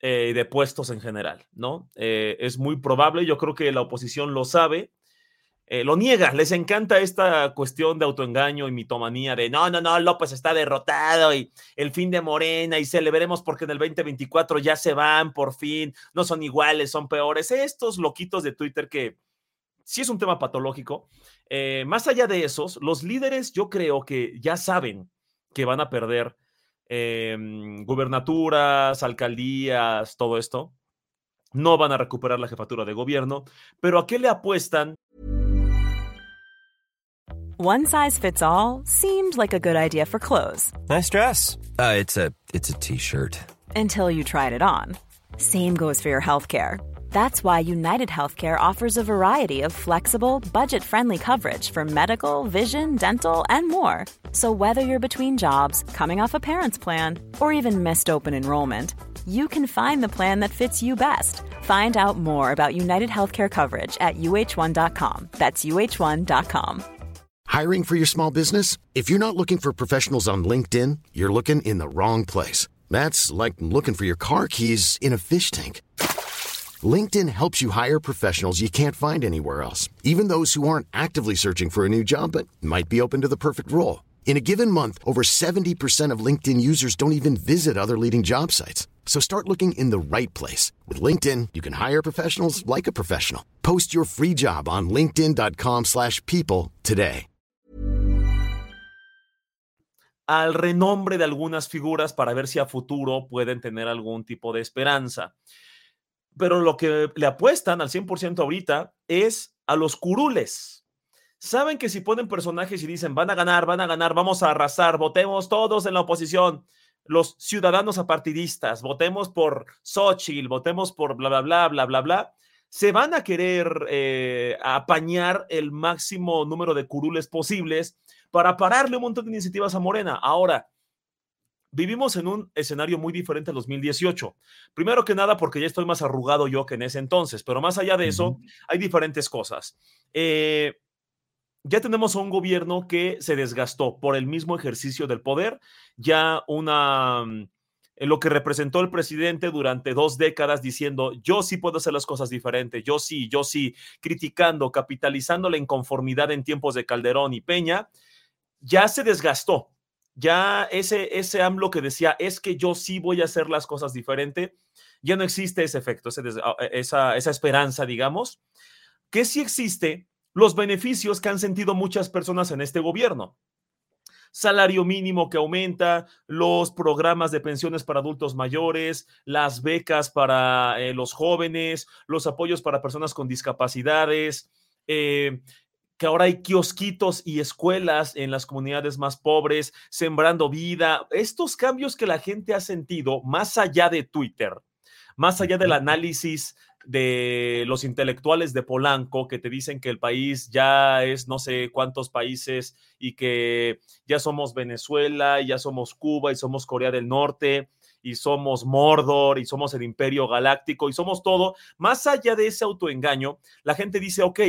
eh, de puestos en general, ¿no? Eh, es muy probable, yo creo que la oposición lo sabe eh, lo niega, les encanta esta cuestión de autoengaño y mitomanía de no, no, no, López está derrotado y el fin de Morena y celebremos porque en el 2024 ya se van por fin, no son iguales, son peores. Estos loquitos de Twitter que sí es un tema patológico. Más allá de esos, los líderes yo creo que ya saben que van a perder em, gubernaturas, alcaldías, todo esto. No van a recuperar la jefatura de gobierno, pero ¿a qué le apuestan? One size fits all seemed like a good idea for clothes. Nice dress. Uh, it's a it's a t-shirt. Until you tried it on. Same goes for your healthcare. That's why United Healthcare offers a variety of flexible, budget friendly coverage for medical, vision, dental, and more. So, whether you're between jobs, coming off a parent's plan, or even missed open enrollment, you can find the plan that fits you best. Find out more about United Healthcare coverage at uh1.com. That's uh1.com. Hiring for your small business? If you're not looking for professionals on LinkedIn, you're looking in the wrong place. That's like looking for your car keys in a fish tank. LinkedIn helps you hire professionals you can't find anywhere else, even those who aren't actively searching for a new job but might be open to the perfect role. In a given month, over 70% of LinkedIn users don't even visit other leading job sites. So start looking in the right place. With LinkedIn, you can hire professionals like a professional. Post your free job on linkedin.com slash people today. Al renombre de algunas figuras para ver si a futuro pueden tener algún tipo de esperanza. pero lo que le apuestan al 100% ahorita es a los curules. Saben que si ponen personajes y dicen van a ganar, van a ganar, vamos a arrasar, votemos todos en la oposición, los ciudadanos apartidistas, votemos por Xochitl, votemos por bla, bla, bla, bla, bla, bla, se van a querer eh, apañar el máximo número de curules posibles para pararle un montón de iniciativas a Morena. Ahora, vivimos en un escenario muy diferente al 2018. Primero que nada, porque ya estoy más arrugado yo que en ese entonces, pero más allá de eso, hay diferentes cosas. Eh, ya tenemos un gobierno que se desgastó por el mismo ejercicio del poder, ya una mm, lo que representó el presidente durante dos décadas diciendo, yo sí puedo hacer las cosas diferentes, yo sí, yo sí, criticando, capitalizando la inconformidad en tiempos de Calderón y Peña, ya se desgastó ya ese, ese AMLO que decía, es que yo sí voy a hacer las cosas diferente, ya no existe ese efecto, ah, esa, esa esperanza, digamos, que sí existe los beneficios que han sentido muchas personas en este gobierno. Salario mínimo que aumenta, los programas de pensiones para adultos mayores, las becas para eh, los jóvenes, los apoyos para personas con discapacidades, eh, que ahora hay kiosquitos y escuelas en las comunidades más pobres, sembrando vida. Estos cambios que la gente ha sentido, más allá de Twitter, más allá del análisis de los intelectuales de Polanco que te dicen que el país ya es no sé cuántos países y que ya somos Venezuela, y ya somos Cuba y somos Corea del Norte y somos Mordor y somos el imperio galáctico y somos todo, más allá de ese autoengaño, la gente dice, ok,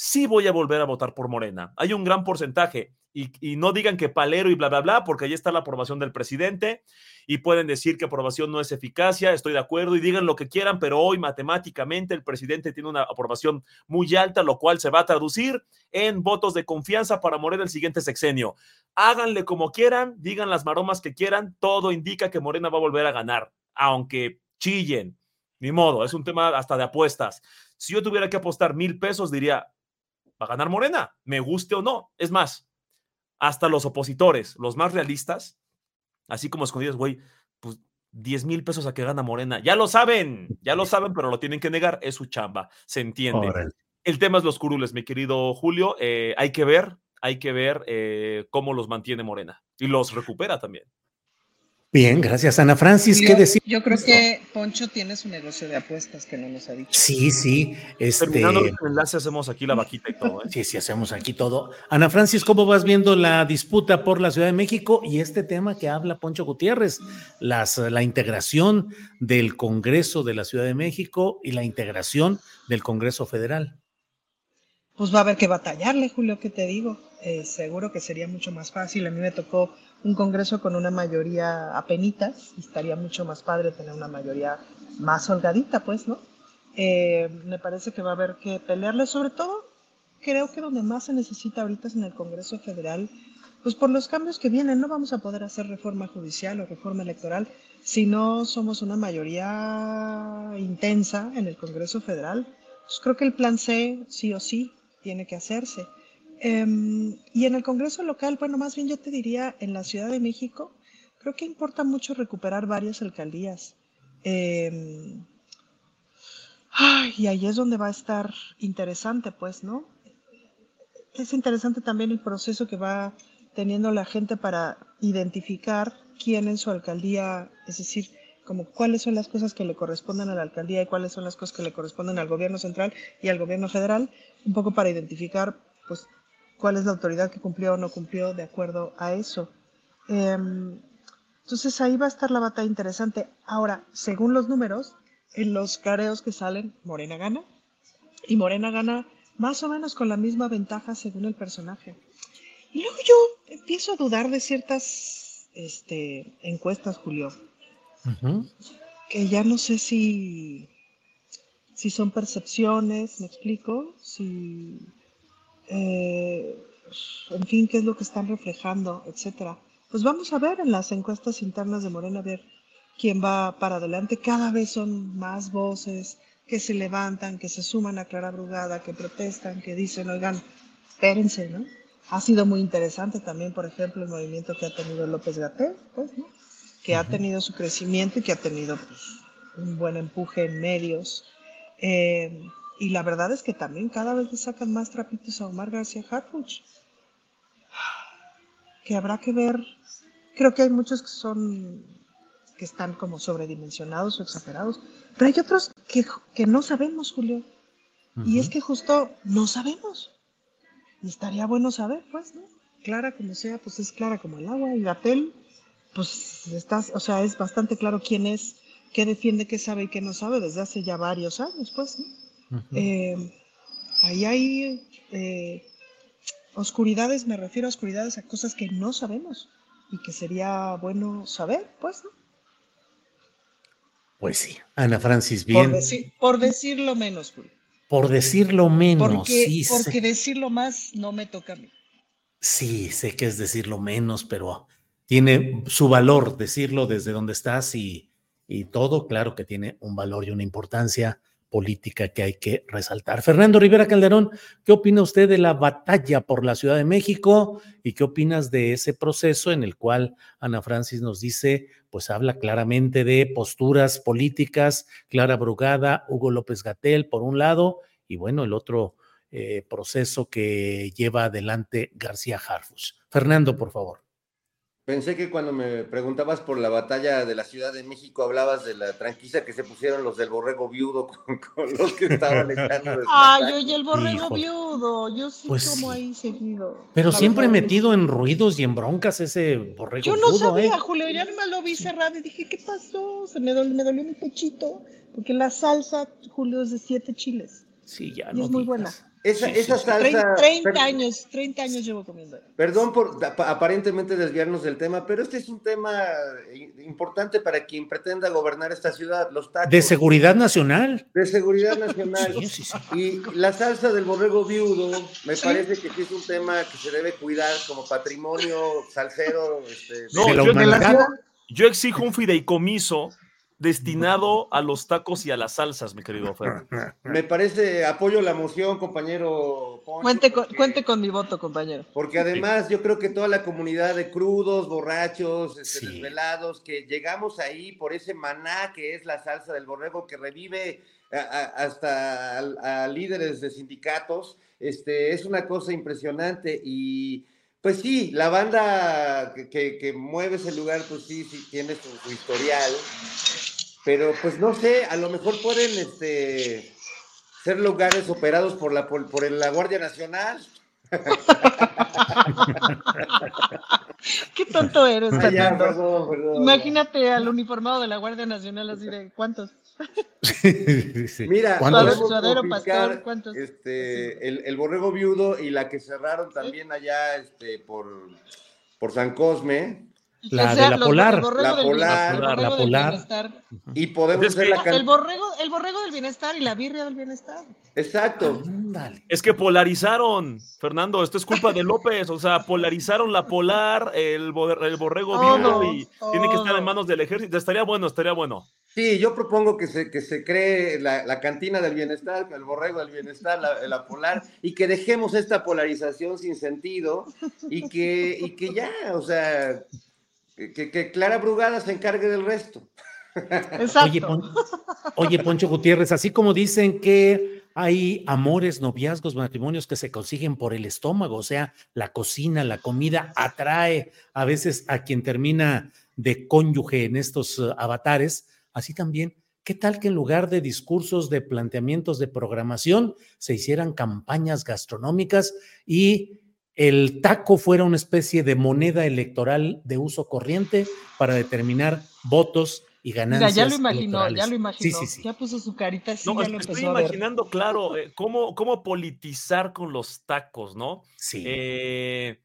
sí voy a volver a votar por Morena. Hay un gran porcentaje. Y, no digan que palero y bla, bla, bla, porque ahí está la aprobación del presidente y pueden decir que aprobación no es eficacia, estoy de acuerdo y digan lo que quieran, pero hoy matemáticamente el presidente tiene una aprobación muy alta, lo cual se va a traducir en votos de confianza para Morena el siguiente sexenio. Háganle como quieran, digan las maromas que quieran, todo indica que Morena va a volver a ganar, aunque chillen, ni modo, es un tema hasta de apuestas. Si yo tuviera que apostar mil pesos, diría, va a ganar Morena, me guste o no. Es más, hasta los opositores, los más realistas, así como escondidos, güey, pues 10 mil pesos a que gana Morena. Ya lo saben, ya lo saben, pero lo tienen que negar, es su chamba, se entiende. El tema es los curules, mi querido Julio. Eh, hay que ver, hay que ver eh, cómo los mantiene Morena y los recupera también. Bien, gracias Ana Francis. ¿Qué decir? Yo creo que Poncho tiene su negocio de apuestas que no nos ha dicho. Sí, sí. Este... Terminando el enlace hacemos aquí la vaquita y todo. ¿eh? Sí, sí, hacemos aquí todo. Ana Francis, ¿cómo vas viendo la disputa por la Ciudad de México y este tema que habla Poncho Gutiérrez, las, la integración del Congreso de la Ciudad de México y la integración del Congreso Federal? Pues va a haber que batallarle, Julio, ¿qué te digo? Eh, seguro que sería mucho más fácil. A mí me tocó un Congreso con una mayoría apenitas estaría mucho más padre tener una mayoría más holgadita, pues, ¿no? Eh, me parece que va a haber que pelearle sobre todo creo que donde más se necesita ahorita es en el Congreso Federal, pues por los cambios que vienen, no vamos a poder hacer reforma judicial o reforma electoral si no somos una mayoría intensa en el Congreso Federal. Pues creo que el plan C sí o sí tiene que hacerse. Em, y en el Congreso local, bueno, más bien yo te diría en la Ciudad de México, creo que importa mucho recuperar varias alcaldías. Em, y ahí es donde va a estar interesante, pues, ¿no? Es interesante también el proceso que va teniendo la gente para identificar quién en su alcaldía, es decir, como cuáles son las cosas que le corresponden a la alcaldía y cuáles son las cosas que le corresponden al gobierno central y al gobierno federal, un poco para identificar, pues, cuál es la autoridad que cumplió o no cumplió de acuerdo a eso. Em, entonces ahí va a estar la batalla interesante. Ahora, según los números, en los careos que salen, Morena gana. Y Morena gana más o menos con la misma ventaja según el personaje. Y luego yo empiezo a dudar de ciertas este, encuestas, Julio. Que ya no sé si, si son percepciones, me explico, si eh, en fin, qué es lo que están reflejando, etcétera. Pues vamos a ver en las encuestas internas de Morena, a ver quién va para adelante. Cada vez son más voces que se levantan, que se suman a Clara Brugada, que protestan, que dicen, oigan, espérense, ¿no? Ha sido muy interesante también, por ejemplo, el movimiento que ha tenido López Gatel, pues, ¿no? Que ha tenido su crecimiento y que ha tenido pues, un buen empuje en medios. Eh, y la verdad es que también cada vez le sacan más trapitos a Omar García Harfuch. Que habrá que ver. Creo que hay muchos que son que están como sobredimensionados o exagerados, pero hay otros que, que no sabemos, Julio. Y es que justo no sabemos. Y estaría bueno saber, pues, ¿no? Clara como sea, pues es clara como el agua. Y Gatel, pues estás, o sea, es bastante claro quién es, qué defiende, qué sabe y qué no sabe desde hace ya varios años, pues, ¿no? Eh, ahí hay eh, oscuridades, me refiero a oscuridades, a cosas que no sabemos y que sería bueno saber, pues, ¿no? Pues sí, Ana Francis, bien. Por, decirlo menos, Por decirlo menos, porque, sí. Porque decirlo más no me toca a mí. Sí, sé que es decirlo menos, pero tiene su valor decirlo desde donde estás y, y todo, claro que tiene un valor y una importancia política que hay que resaltar. Fernando Rivera Calderón, ¿qué opina usted de la batalla por la Ciudad de México y qué opinas de ese proceso en el cual Ana Francis nos dice, pues habla claramente de posturas políticas, Clara Brugada, Hugo López Gatel, por un lado, y bueno, el otro eh, proceso que lleva adelante García Harfus. Fernando, por favor. Pensé que cuando me preguntabas por la batalla de la Ciudad de México hablabas de la tranquila que se pusieron los del borrego viudo con, los que estaban echando. Ay, oye, el borrego viudo, yo sí pues como ahí seguido. Pero siempre metido en ruidos y en broncas ese borrego Yo no sabía, ¿eh? Julio, ya nomás lo vi cerrado y dije, ¿qué pasó? Se me dolió, me dolió mi pechito, porque la salsa, Julio, es de siete chiles. Sí, ya y no. es muy buena. Esa, esa salsa. 30, años, 30 años llevo comiendo. Perdón por aparentemente desviarnos del tema, pero este es un tema importante para quien pretenda gobernar esta ciudad, los tacos. De seguridad nacional. De seguridad nacional. Y la salsa del borrego viudo, me parece que sí es un tema que se debe cuidar como patrimonio salsero. Este, no, yo, yo exijo un fideicomiso destinado a los tacos y a las salsas, mi querido Fer. Me parece, apoyo la moción, compañero. cuente, con, cuente con mi voto, compañero. Porque además yo creo que toda la comunidad de crudos, borrachos, este, desvelados, que llegamos ahí por ese maná que es la salsa del borrego que revive hasta a, líderes de sindicatos, este, es una cosa impresionante y... Pues sí, la banda que, mueve ese lugar, pues sí, sí tiene su historial, pero pues no sé, a lo mejor pueden este, ser lugares operados por la, por, la Guardia Nacional. Qué tonto eres, ah, Imagínate al uniformado de la Guardia Nacional así de ¿cuántos? Mira, pastor, ¿cuántos? Este, el, el, borrego viudo y la que cerraron también allá este, por, por San Cosme, La de la polar. La polar. La polar. Y podemos Es hacer la can- El borrego, el borrego del bienestar y la birria del bienestar. Exacto. Es que polarizaron, Fernando, esto es culpa de López, o sea, polarizaron la polar, el, el borrego Todo, vivo y tiene que estar en manos del ejército. Estaría bueno, estaría bueno. Sí, yo propongo que se, que se cree la, la cantina del bienestar, el borrego del bienestar, la, la polar, y que dejemos esta polarización sin sentido y que, y que ya, o sea, que, que Clara Brugada se encargue del resto. Exacto. Oye, Pon- oye, Poncho Gutiérrez, así como dicen que hay amores, noviazgos, matrimonios que se consiguen por el estómago, o sea, la cocina, la comida atrae a veces a quien termina de cónyuge en estos eh, avatares, así también. ¿Qué tal que en lugar de discursos, de planteamientos de programación, se hicieran campañas gastronómicas y el taco fuera una especie de moneda electoral de uso corriente para determinar votos y Mira, ganancias? ya lo imaginó, ya lo imaginó. Sí, sí, sí. Ya puso su carita así, No, ya lo estoy imaginando, claro, eh, cómo, cómo politizar con los tacos, ¿no? Sí. Eh,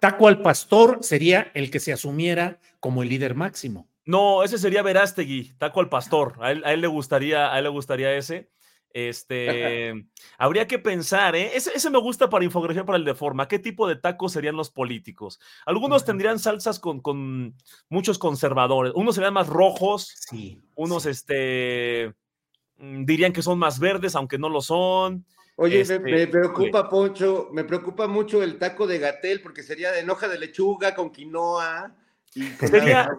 Taco al pastor sería el que se asumiera como el líder máximo. No, ese sería Verástegui, taco al pastor. A él, a él le gustaría, a él le gustaría ese. Este, habría que pensar, ¿eh? Ese, ese me gusta para infografía para el de forma. ¿Qué tipo de tacos serían los políticos? Algunos tendrían salsas con, con muchos conservadores. Unos serían más rojos, Sí. unos este, mm, dirían que son más verdes, aunque no lo son. Oye, Este, me, me preocupa, Poncho, me preocupa mucho el taco de gatel, porque sería de hoja de lechuga con quinoa. Sería.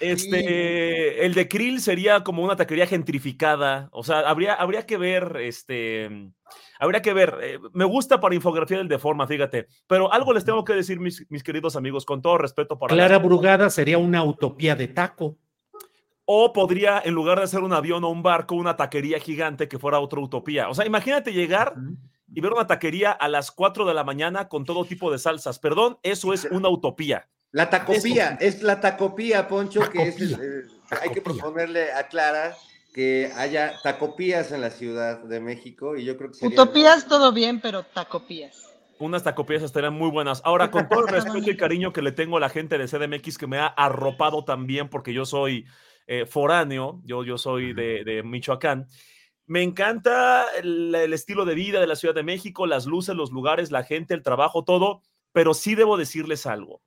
Este, el de Krill sería como una taquería gentrificada. O sea, habría, habría que ver, este, habría que ver. eh, me gusta para infografía del de forma, fíjate. Pero algo les tengo que decir, mis, mis queridos amigos, con todo respeto para. Clara Brugada sería una utopía de taco. O podría, en lugar de hacer un avión o un barco, una taquería gigante que fuera otra utopía. O sea, imagínate llegar y ver una taquería a las 4 de la mañana con todo tipo de salsas. Perdón, eso es una utopía. La tacopía, es la tacopía, Poncho, que es, Tacopía, eh, hay que proponerle a Clara que haya tacopías en la Ciudad de México y yo creo que sería... Utopías todo bien, pero tacopías. Unas tacopías estarían muy buenas. Ahora, con todo el respeto y cariño que le tengo a la gente de CDMX que me ha arropado también, porque yo soy eh, foráneo, yo, yo soy de, de Michoacán. Me encanta el, el estilo de vida de la Ciudad de México, las luces, los lugares, la gente, el trabajo, todo, pero sí debo decirles algo.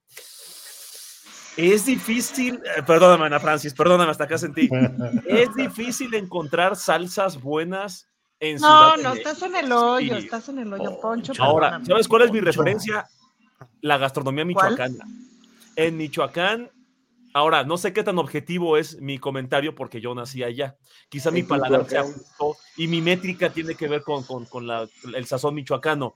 Es difícil, eh, perdóname Ana Francis, perdóname, hasta acá sentí. Es difícil encontrar salsas buenas en No, Ciudad de no, México. estás en el hoyo, Sí. estás en el hoyo, Poncho. Ahora. ¿sabes cuál es mi Poncho. referencia? La gastronomía ¿Cuál? michoacana. En Michoacán, ahora, no sé qué tan objetivo es mi comentario porque yo nací allá. Quizá mi paladar se Michoacán. ajustó y mi métrica tiene que ver con, con- con la- el sazón michoacano.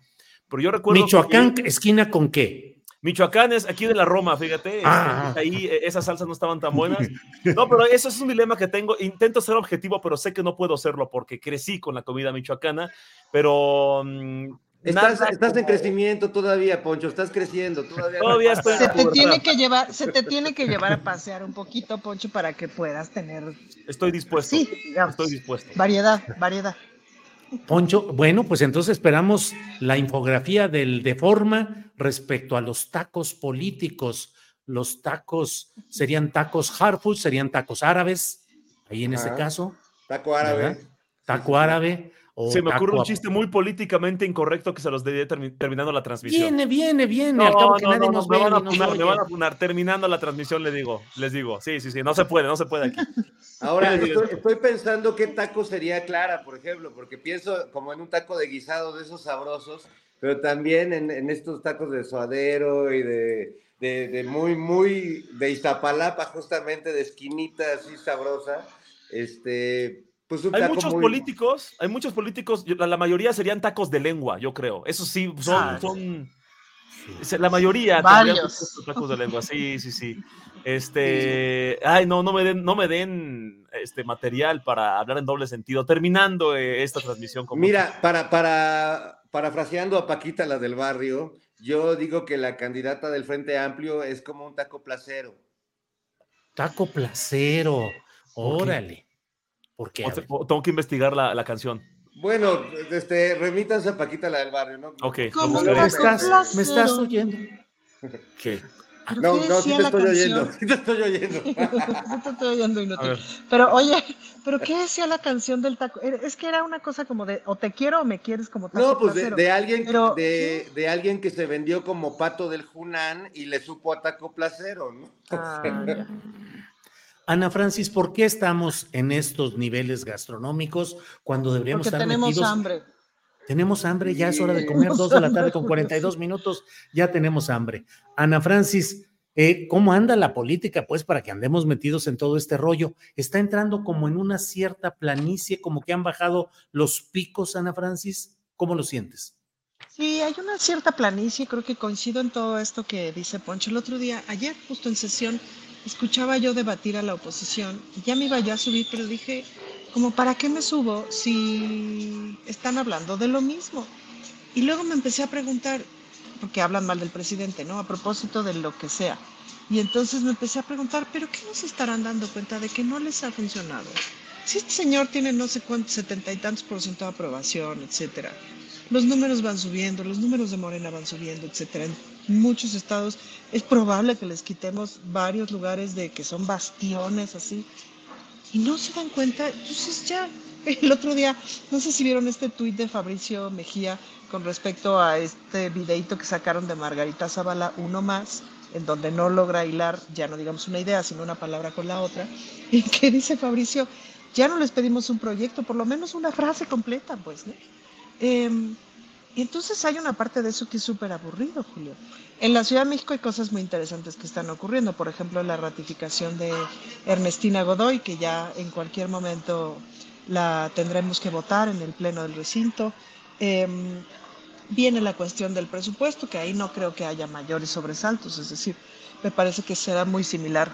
Pero yo recuerdo que Michoacán, esquina con qué? Michoacán es aquí de la Roma, fíjate. este, Ah. ahí eh, esas salsas no estaban tan buenas. No, pero eso es un dilema que tengo. Intento ser objetivo, pero sé que no puedo serlo porque crecí con la comida michoacana. Pero mm, Estás, nada estás en crecimiento todavía, Poncho, estás creciendo. Todavía, no Todavía estoy Se te tiene que llevar, se te tiene que llevar a pasear un poquito, Poncho, para que puedas tener, Estoy dispuesto. sí, digamos, Estoy dispuesto. variedad, variedad. Poncho, bueno, pues entonces esperamos la infografía del de forma respecto a los tacos políticos. Los tacos serían tacos Harfull, serían tacos árabes, ahí en ese Ajá. caso, Taco árabe. ¿verdad? taco árabe. O Se me ocurre un chiste muy políticamente incorrecto que se los diré termi- terminando la transmisión. Viene, viene, viene. No, al cabo que no, nadie no, nos me ve van a ni nos funar, me oye. van a funar. Terminando la transmisión le digo, les digo. Sí, sí, sí, no se puede, no se puede aquí. Ahora, estoy pensando qué taco sería Clara, por ejemplo, porque pienso como en un taco de guisado de esos sabrosos, pero también en, en estos tacos de suadero y de, de, de muy, muy, de Iztapalapa, justamente, de esquinita así sabrosa. Este, pues Hay muchos muy- políticos, hay muchos políticos, la, la mayoría serían tacos de lengua, yo creo. Eso sí, son, Ah, son la mayoría Varios. tacos de lengua, sí, sí, sí. Este, ay, no, no me den, no me den este material para hablar en doble sentido. Terminando eh, esta transmisión con Mira, para, para, parafraseando a Paquita, la del barrio, yo digo que la candidata del Frente Amplio es como un taco placero. Taco placero. Órale. ¿Por qué? Ver. O- tengo que investigar la, la canción. Bueno, este, remítanse a Paquita, la del barrio, ¿no? Ok, ¿Cómo. ¿Me estás, me estás oyendo? ¿Qué? No, no, sí te estoy oyendo, sí te estoy oyendo. te estoy oyendo y Pero oye, pero ¿qué decía la canción del taco? Es que era una cosa como de o te quiero o me quieres como taco No, pues de, alguien de, de, alguien que se vendió como pato del Junán y le supo a taco placero, ¿no? Ah, Ana Francis, ¿por qué estamos en estos niveles gastronómicos cuando deberíamos Porque estar tenemos hambre. Tenemos hambre, ya es hora de comer, dos de la tarde con 42 minutos, ya tenemos hambre. Ana Francis, eh, ¿cómo anda la política? Pues para que andemos metidos en todo este rollo. Está entrando como en una cierta planicie, como que han bajado los picos, Ana Francis. ¿Cómo lo sientes? Sí, hay una cierta planicie, creo que coincido en todo esto que dice Poncho. El otro día, ayer, justo en sesión, escuchaba yo debatir a la oposición. Ya me iba yo a subir, pero dije, como para qué me subo si están hablando de lo mismo. Y luego me empecé a preguntar, porque hablan mal del presidente, ¿no? A propósito de lo que sea. Y entonces me empecé a preguntar, ¿pero qué nos estarán dando cuenta de que no les ha funcionado? Si este señor tiene no sé cuántos, setenta y tantos por ciento de aprobación, etcétera, los números van subiendo, los números de Morena van subiendo, etcétera. Muchos estados es probable que les quitemos varios lugares de que son bastiones así y no se dan cuenta. Entonces ya, el otro día, no sé si vieron este tuit de Fabricio Mejía con respecto a este videito que sacaron de Margarita Zavala, uno más, en donde no logra hilar, ya no digamos una idea, sino una palabra con la otra, y que dice Fabricio, ya no les pedimos un proyecto, por lo menos una frase completa, pues. Em, y entonces hay una parte de eso que es súper aburrido, Julio. En la Ciudad de México hay cosas muy interesantes que están ocurriendo. Por ejemplo, la ratificación de Ernestina Godoy, que ya en cualquier momento la tendremos que votar en el Pleno del Recinto. Em, viene la cuestión del presupuesto, que ahí no creo que haya mayores sobresaltos. Es decir, me parece que será muy similar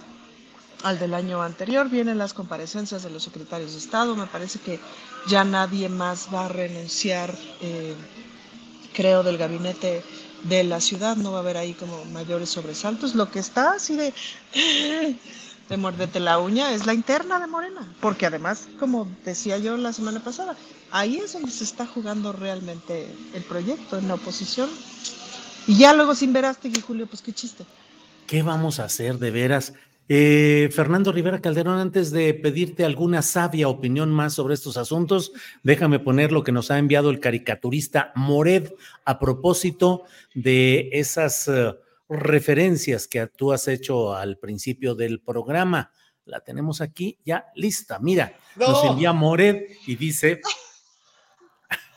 al del año anterior. Vienen las comparecencias de los secretarios de Estado. Me parece que ya nadie más va a renunciar. Eh, creo, del gabinete de la ciudad, no va a haber ahí como mayores sobresaltos. Lo que está así de, de mordete la uña es la interna de Morena, porque además, como decía yo la semana pasada, ahí es donde se está jugando realmente el proyecto, en la oposición. Y ya luego sin ver y Julio, pues qué chiste. ¿Qué vamos a hacer de veras? Eh, Fernando Rivera Calderón, antes de pedirte alguna sabia opinión más sobre estos asuntos, déjame poner lo que nos ha enviado el caricaturista Mored a propósito de esas eh, referencias que tú has hecho al principio del programa. La tenemos aquí ya lista. Mira, nos envía Mored y dice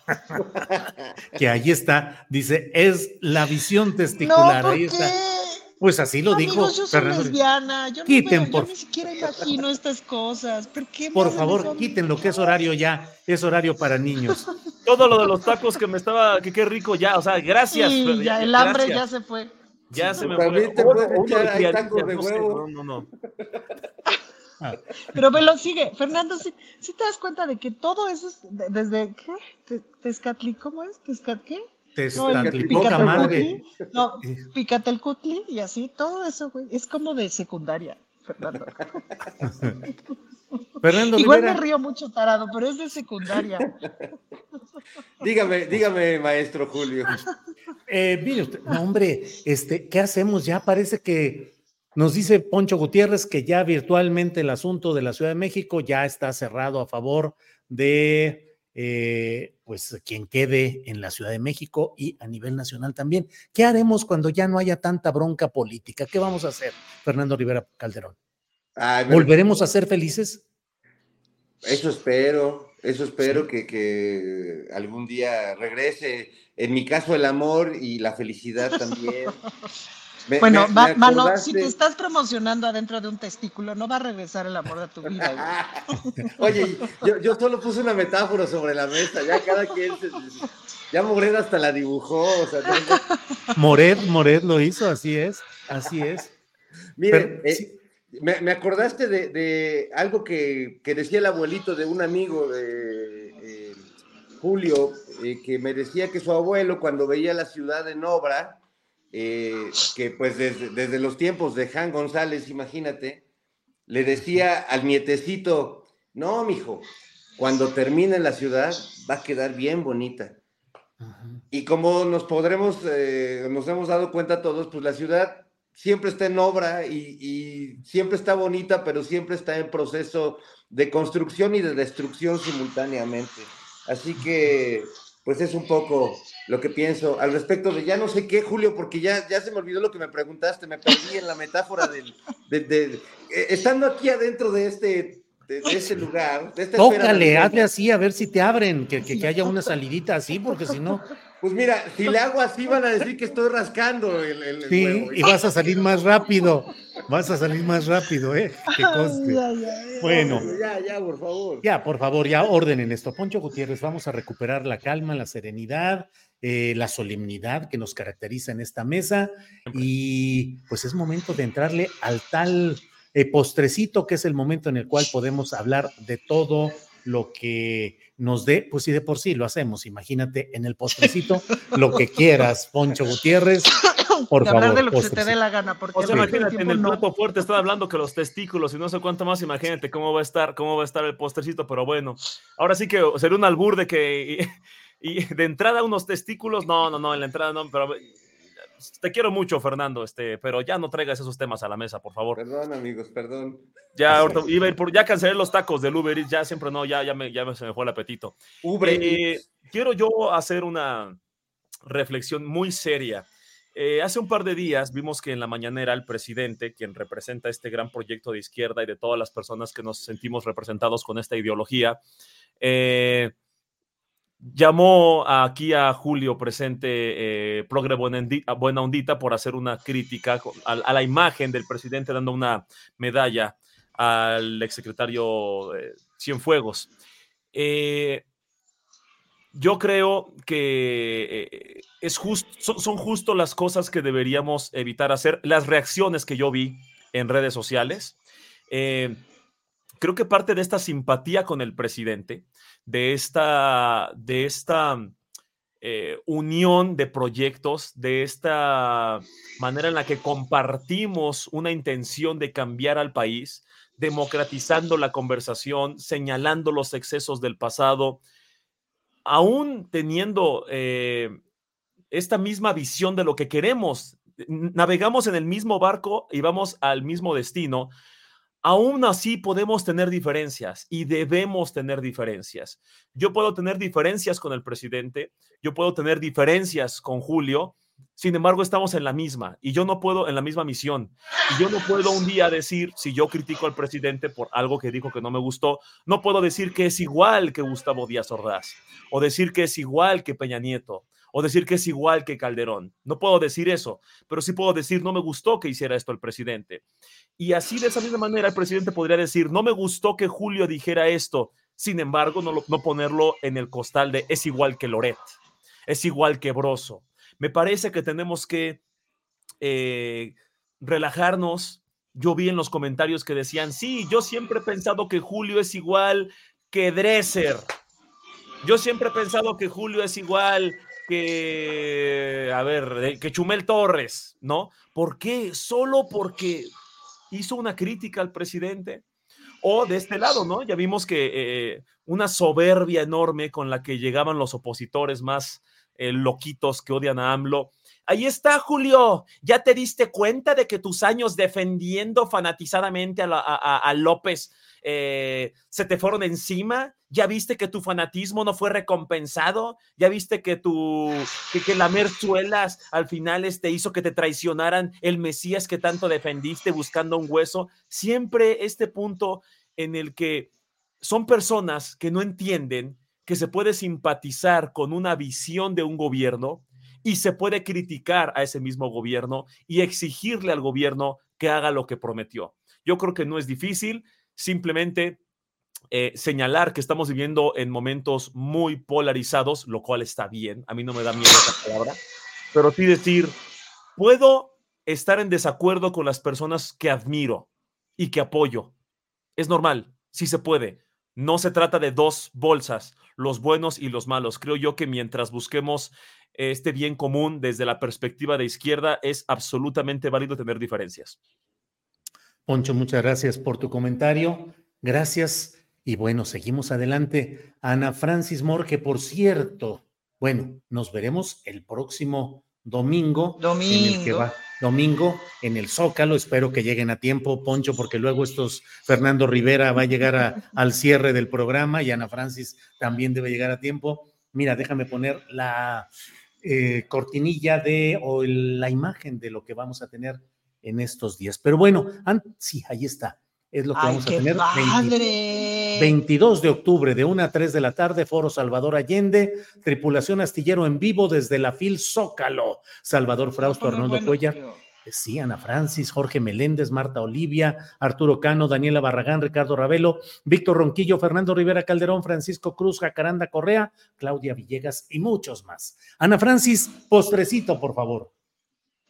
que ahí está, dice, es la visión testicular. ahí está. Pues así lo dijo. Yo soy lesbiana, yo, Quiten, por... yo ni siquiera imagino estas cosas. ¿Por, qué por favor, quiten lo que es horario ya, es horario para niños. Todo lo de los tacos que me estaba, que qué rico ya, o sea, gracias. Sí, ya, el hambre ya se fue. Ya se me fue. Te echar, tacos de huevo. No, no, no. Ah. Pero me lo sigue. Fernando, si ¿sí, te das cuenta de que todo eso es desde, ¿qué? ¿Tezcatli? ¿Cómo es? ¿Tezcat qué? Te no, madre. No, pícate el cutli y así, todo eso, güey. Es como de secundaria, Fernando. Fernando Igual me río mucho, tarado, pero es de secundaria. dígame, dígame, maestro Julio. Eh, mire usted, no, hombre, este, ¿qué hacemos? Ya parece que nos dice Poncho Gutiérrez que ya virtualmente el asunto de la Ciudad de México ya está cerrado a favor de eh, pues quien quede en la Ciudad de México y a nivel nacional también. ¿Qué haremos cuando ya no haya tanta bronca política? ¿Qué vamos a hacer, Fernando Rivera Calderón? ¿Volveremos a ser felices? Eso espero, eso espero que, que, algún día regrese. En mi caso, el amor y la felicidad también. bueno, mano, si te estás promocionando adentro de un testículo, no va a regresar el amor de tu vida. Oye, yo, solo puse una metáfora sobre la mesa, ya cada quien se, ya Mored hasta la dibujó. O sea, Mored, Mored lo hizo, así es, así es. Miren, eh, me, acordaste de, algo que, decía el abuelito de un amigo de eh, Julio, eh, que me decía que su abuelo cuando veía la ciudad en obra, eh, que pues desde, los tiempos de Jan González, imagínate, le decía al nietecito, no, mijo, cuando termine la ciudad va a quedar bien bonita. Y como nos podremos, eh, nos hemos dado cuenta todos, pues la ciudad siempre está en obra y, y, siempre está bonita, pero siempre está en proceso de construcción y de destrucción simultáneamente. Así que, pues es un poco lo que pienso al respecto de ya no sé qué, Julio, porque ya, ya se me olvidó lo que me preguntaste, me perdí en la metáfora del, de, de, eh, estando aquí adentro de este de, de ese lugar. De esta Tócale, hazle así a ver si te abren, que, que, que haya una salidita así, porque si no. Pues mira, si le hago así van a decir que estoy rascando el, el Sí, huevo. y vas a salir más rápido. Vas a salir más rápido, ¿eh? Que conste. Bueno. Ya, ya, por favor. Ya, por favor, ya ordenen esto. Poncho Gutiérrez, vamos a recuperar la calma, la serenidad, eh, la solemnidad que nos caracteriza en esta mesa. Y pues es momento de entrarle al tal eh, postrecito, que es el momento en el cual podemos hablar de todo lo que nos dé, pues si de por sí lo hacemos, imagínate en el postrecito lo que quieras, Poncho Gutiérrez. Por de favor, hablar de lo que se te dé la gana, porque O sea, imagínate, en el no. plato fuerte están hablando que los testículos y no sé cuánto más, imagínate cómo va a estar, cómo va a estar el postrecito, pero bueno, ahora sí que sería un albur de que y, y de entrada unos testículos, no, no, no, en la entrada no, pero te quiero mucho, Fernando, este, pero ya no traigas esos temas a la mesa, por favor. Perdón, amigos, perdón. Ya, ahorita iba a ir por, ya cancelé los tacos del Uber Eats, ya siempre no, ya, ya, me, ya me- se me fue el apetito. Uber Eh, quiero yo hacer una reflexión muy seria. Eh, hace un par de días vimos que en la mañanera el presidente, quien representa este gran proyecto de izquierda y de todas las personas que nos sentimos representados con esta ideología, eh, llamó aquí a Julio presente eh, Progre Buenaendi- a Buena Ondita por hacer una crítica a la imagen del presidente dando una medalla al exsecretario eh, Cienfuegos. Eh, yo creo que eh, es just- son, son justo las cosas que deberíamos evitar hacer. Las reacciones que yo vi en redes sociales. eh, creo que parte de esta simpatía con el presidente, de esta, de esta eh, unión de proyectos, de esta manera en la que compartimos una intención de cambiar al país, democratizando la conversación, señalando los excesos del pasado, aún teniendo eh, esta misma visión de lo que queremos, navegamos en el mismo barco y vamos al mismo destino, aún así podemos tener diferencias y debemos tener diferencias. Yo puedo tener diferencias con el presidente, yo puedo tener diferencias con Julio, sin embargo estamos en la misma y yo no puedo en la misma misión. Y yo no puedo un día decir, si yo critico al presidente por algo que dijo que no me gustó, no puedo decir que es igual que Gustavo Díaz Ordaz, o decir que es igual que Peña Nieto, o decir que es igual que Calderón. No puedo decir eso, pero sí puedo decir, no me gustó que hiciera esto el presidente. Y así de esa misma manera el presidente podría decir, no me gustó que Julio dijera esto, sin embargo, no, lo- no ponerlo en el costal de es igual que Loret, es igual que Broso. Me parece que tenemos que eh, relajarnos. Yo vi en los comentarios que decían, sí, yo siempre he pensado que Julio es igual que Dresser. Yo siempre he pensado que Julio es igual que, a ver, eh, que Chumel Torres, ¿no? ¿Por qué? Solo porque hizo una crítica al presidente. O de este lado, ¿no? Ya vimos que eh, una soberbia enorme con la que llegaban los opositores más eh, loquitos que odian a AMLO. Ahí está, Julio. ¿Ya te diste cuenta de que tus años defendiendo fanatizadamente a López eh, se te fueron encima? ¿Ya viste que tu fanatismo no fue recompensado? ¿Ya viste que tu que, lamer suelas al final este hizo que te traicionaran el Mesías que tanto defendiste buscando un hueso? Siempre este punto en el que son personas que no entienden que se puede simpatizar con una visión de un gobierno y se puede criticar a ese mismo gobierno y exigirle al gobierno que haga lo que prometió. Yo creo que no es difícil, simplemente eh, señalar que estamos viviendo en momentos muy polarizados, lo cual está bien, a mí no me da miedo esa palabra, pero sí decir, puedo estar en desacuerdo con las personas que admiro y que apoyo. Es normal, sí se puede. No se trata de dos bolsas, los buenos y los malos. Creo yo que mientras busquemos este bien común desde la perspectiva de izquierda, es absolutamente válido tener diferencias. Poncho, muchas gracias por tu comentario. Gracias. Y bueno, seguimos adelante. Ana Francis Moore, que por cierto, bueno, nos veremos el próximo domingo, domingo. en el que va domingo en el Zócalo. Espero que lleguen a tiempo, Poncho, porque luego estos Fernando Rivera va a llegar a, al cierre del programa y Ana Francis también debe llegar a tiempo. Mira, déjame poner la eh, cortinilla de o la imagen de lo que vamos a tener en estos días. Pero bueno, sí, ahí está. Es lo que Ay, vamos a tener. 20 padre. 22 de octubre, de 1 a 3 de la tarde, Foro Salvador Allende, tripulación astillero en vivo desde la FIL Zócalo. Salvador Frausto, Arnoldo bueno, Cuellar. Julio. Sí, Ana Francis, Jorge Meléndez, Marta Olivia, Arturo Cano, Daniela Barragán, Ricardo Ravelo, Víctor Ronquillo, Fernando Rivera Calderón, Francisco Cruz, Jacaranda Correa, Claudia Villegas y muchos más. Ana Francis, postrecito, por favor.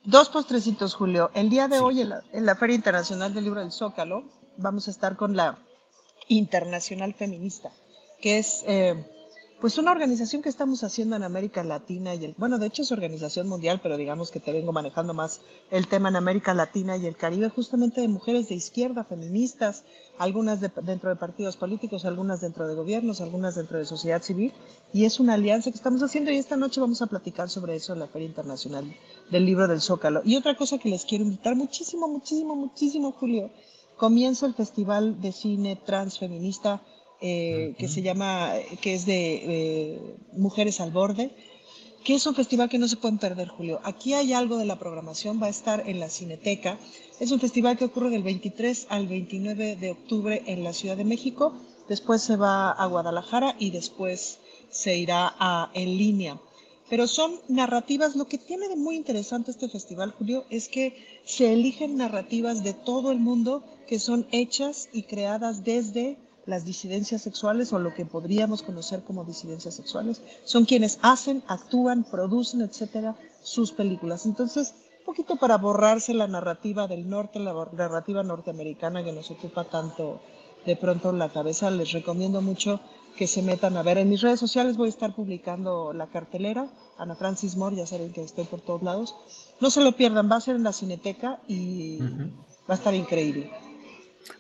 Dos postrecitos, Julio. El día de hoy en la, en la Feria Internacional del Libro del Zócalo vamos a estar con la Internacional Feminista, que es eh, pues una organización que estamos haciendo en América Latina y el, bueno, de hecho es organización mundial, pero digamos que te vengo manejando más el tema en América Latina y el Caribe, justamente de mujeres de izquierda, feministas, algunas de- dentro de partidos políticos, algunas dentro de gobiernos, algunas dentro de sociedad civil, y es una alianza que estamos haciendo y esta noche vamos a platicar sobre eso en la Feria Internacional del Libro del Zócalo. Y otra cosa que les quiero invitar muchísimo, muchísimo, muchísimo, Julio, comienza el Festival de Cine Transfeminista eh, que se llama, que es de eh, Mujeres al Borde, que es un festival que no se pueden perder, Julio. Aquí hay algo de la programación, va a estar en la Cineteca. Es un festival que ocurre del 23 al 29 de octubre en la Ciudad de México, después se va a Guadalajara y después se irá a, en línea. Pero son narrativas, lo que tiene de muy interesante este festival, Julio, es que se eligen narrativas de todo el mundo que son hechas y creadas desde las disidencias sexuales o lo que podríamos conocer como disidencias sexuales. Son quienes hacen, actúan, producen, etcétera, sus películas. Entonces, un poquito para borrarse la narrativa del norte, la narrativa norteamericana que nos ocupa tanto de pronto la cabeza, les recomiendo mucho que se metan a ver. En mis redes sociales voy a estar publicando la cartelera, Ana Francis Moore, ya saben que estoy por todos lados. No se lo pierdan, va a ser en la Cineteca y va a estar increíble.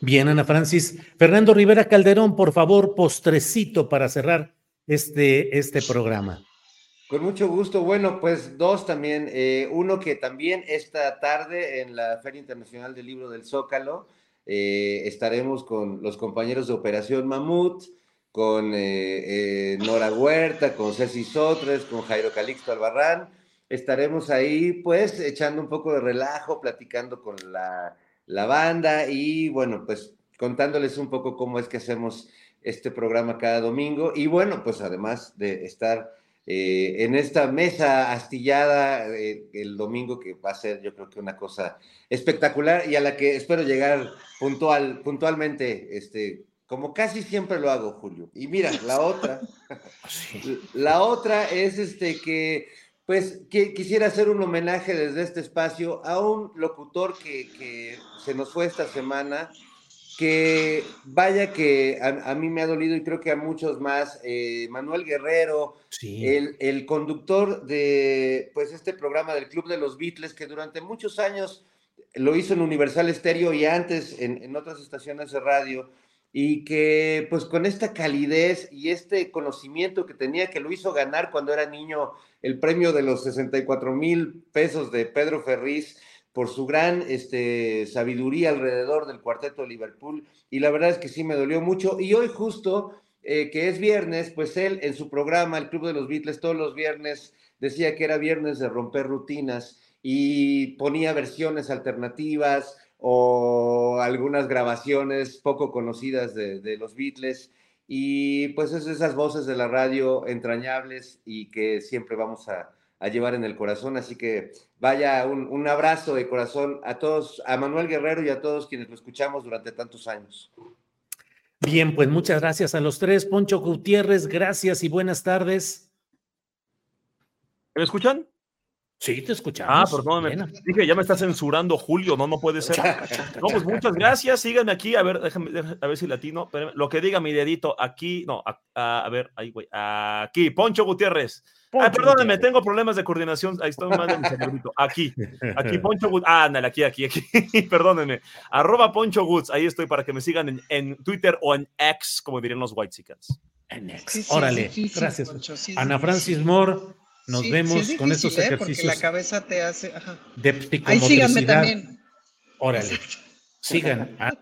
Bien, Ana Francis. Fernando Rivera Calderón, por favor, postrecito para cerrar este, este programa. Con mucho gusto. Bueno, pues dos también. Eh, uno que también esta tarde en la Feria Internacional del Libro del Zócalo eh, estaremos con los compañeros de Operación Mamut, con eh, Nora Huerta, con Ceci Sotres, con Jairo Calixto Albarrán. Estaremos ahí, pues, echando un poco de relajo, platicando con la, la banda y, bueno, pues, contándoles un poco cómo es que hacemos este programa cada domingo. Y, bueno, pues, además de estar eh, en esta mesa astillada eh, el domingo, que va a ser yo creo que una cosa espectacular y a la que espero llegar puntual, puntualmente, este, como casi siempre lo hago, Julio. Y mira, la otra, la otra es este que, pues, que quisiera hacer un homenaje desde este espacio a un locutor que, que se nos fue esta semana, que vaya que a, a, mí me ha dolido y creo que a muchos más, eh, Manuel Guerrero, sí. el, el, conductor de pues este programa del Club de los Beatles, que durante muchos años lo hizo en Universal Estéreo y antes en, en otras estaciones de radio, y que pues con esta calidez y este conocimiento que tenía, que lo hizo ganar cuando era niño el premio de los 64 mil pesos de Pedro Ferriz, por su gran este, sabiduría alrededor del cuarteto de Liverpool. Y la verdad es que sí me dolió mucho. Y hoy justo, eh, que es viernes, pues él en su programa, el Club de los Beatles, todos los viernes decía que era viernes de romper rutinas y ponía versiones alternativas o algunas grabaciones poco conocidas de, de los Beatles. Y pues es esas voces de la radio entrañables y que siempre vamos a, a llevar en el corazón. Así que vaya un, un, abrazo de corazón a todos, a Manuel Guerrero y a todos quienes lo escuchamos durante tantos años. Bien, pues muchas gracias a los tres. Poncho Gutiérrez, gracias y buenas tardes. ¿Me escuchan? Sí, te escuchamos. Ah, perdón, dije, ya me está censurando Julio, no, no puede ser. No, pues muchas gracias, síganme aquí, a ver, déjame, déjame a ver si latino, lo que diga mi dedito, aquí, no, a, a, a ver, ahí, güey, aquí, Poncho Gutiérrez. Poncho ah, perdónenme, Gutiérrez. tengo problemas de coordinación, ahí está mal de mi cerebrito, aquí, aquí, Poncho Gutiérrez, ah, ándale, aquí, aquí, aquí, perdónenme, arroba Poncho Guts, ahí estoy para que me sigan en, en Twitter o en X, como dirían los White Chickens. En X, sí, órale, sí, sí, gracias. Poncho, Ana Francis Moore, Nos Sí, vemos sí es con estos difícil, ¿eh? Porque ejercicios la cabeza te hace. Ajá. de Ahí síganme también. Órale. Sigan. Ah,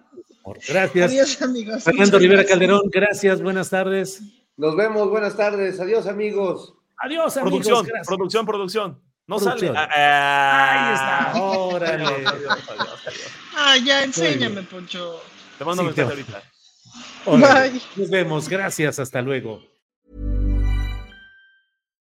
Gracias. Adiós, amigos. Fernando Muchas Rivera gracias. Calderón, gracias, buenas tardes. Nos vemos, buenas tardes. Adiós, amigos. Adiós, amigos. Producción, gracias. producción, producción. No Producción. sale. Ah, Ahí está, ah. órale. Adiós, adiós. Ah, ya, enséñame. Poncho. Te mando un Sí, mensaje ahorita. Bye. Nos vemos, gracias, hasta luego.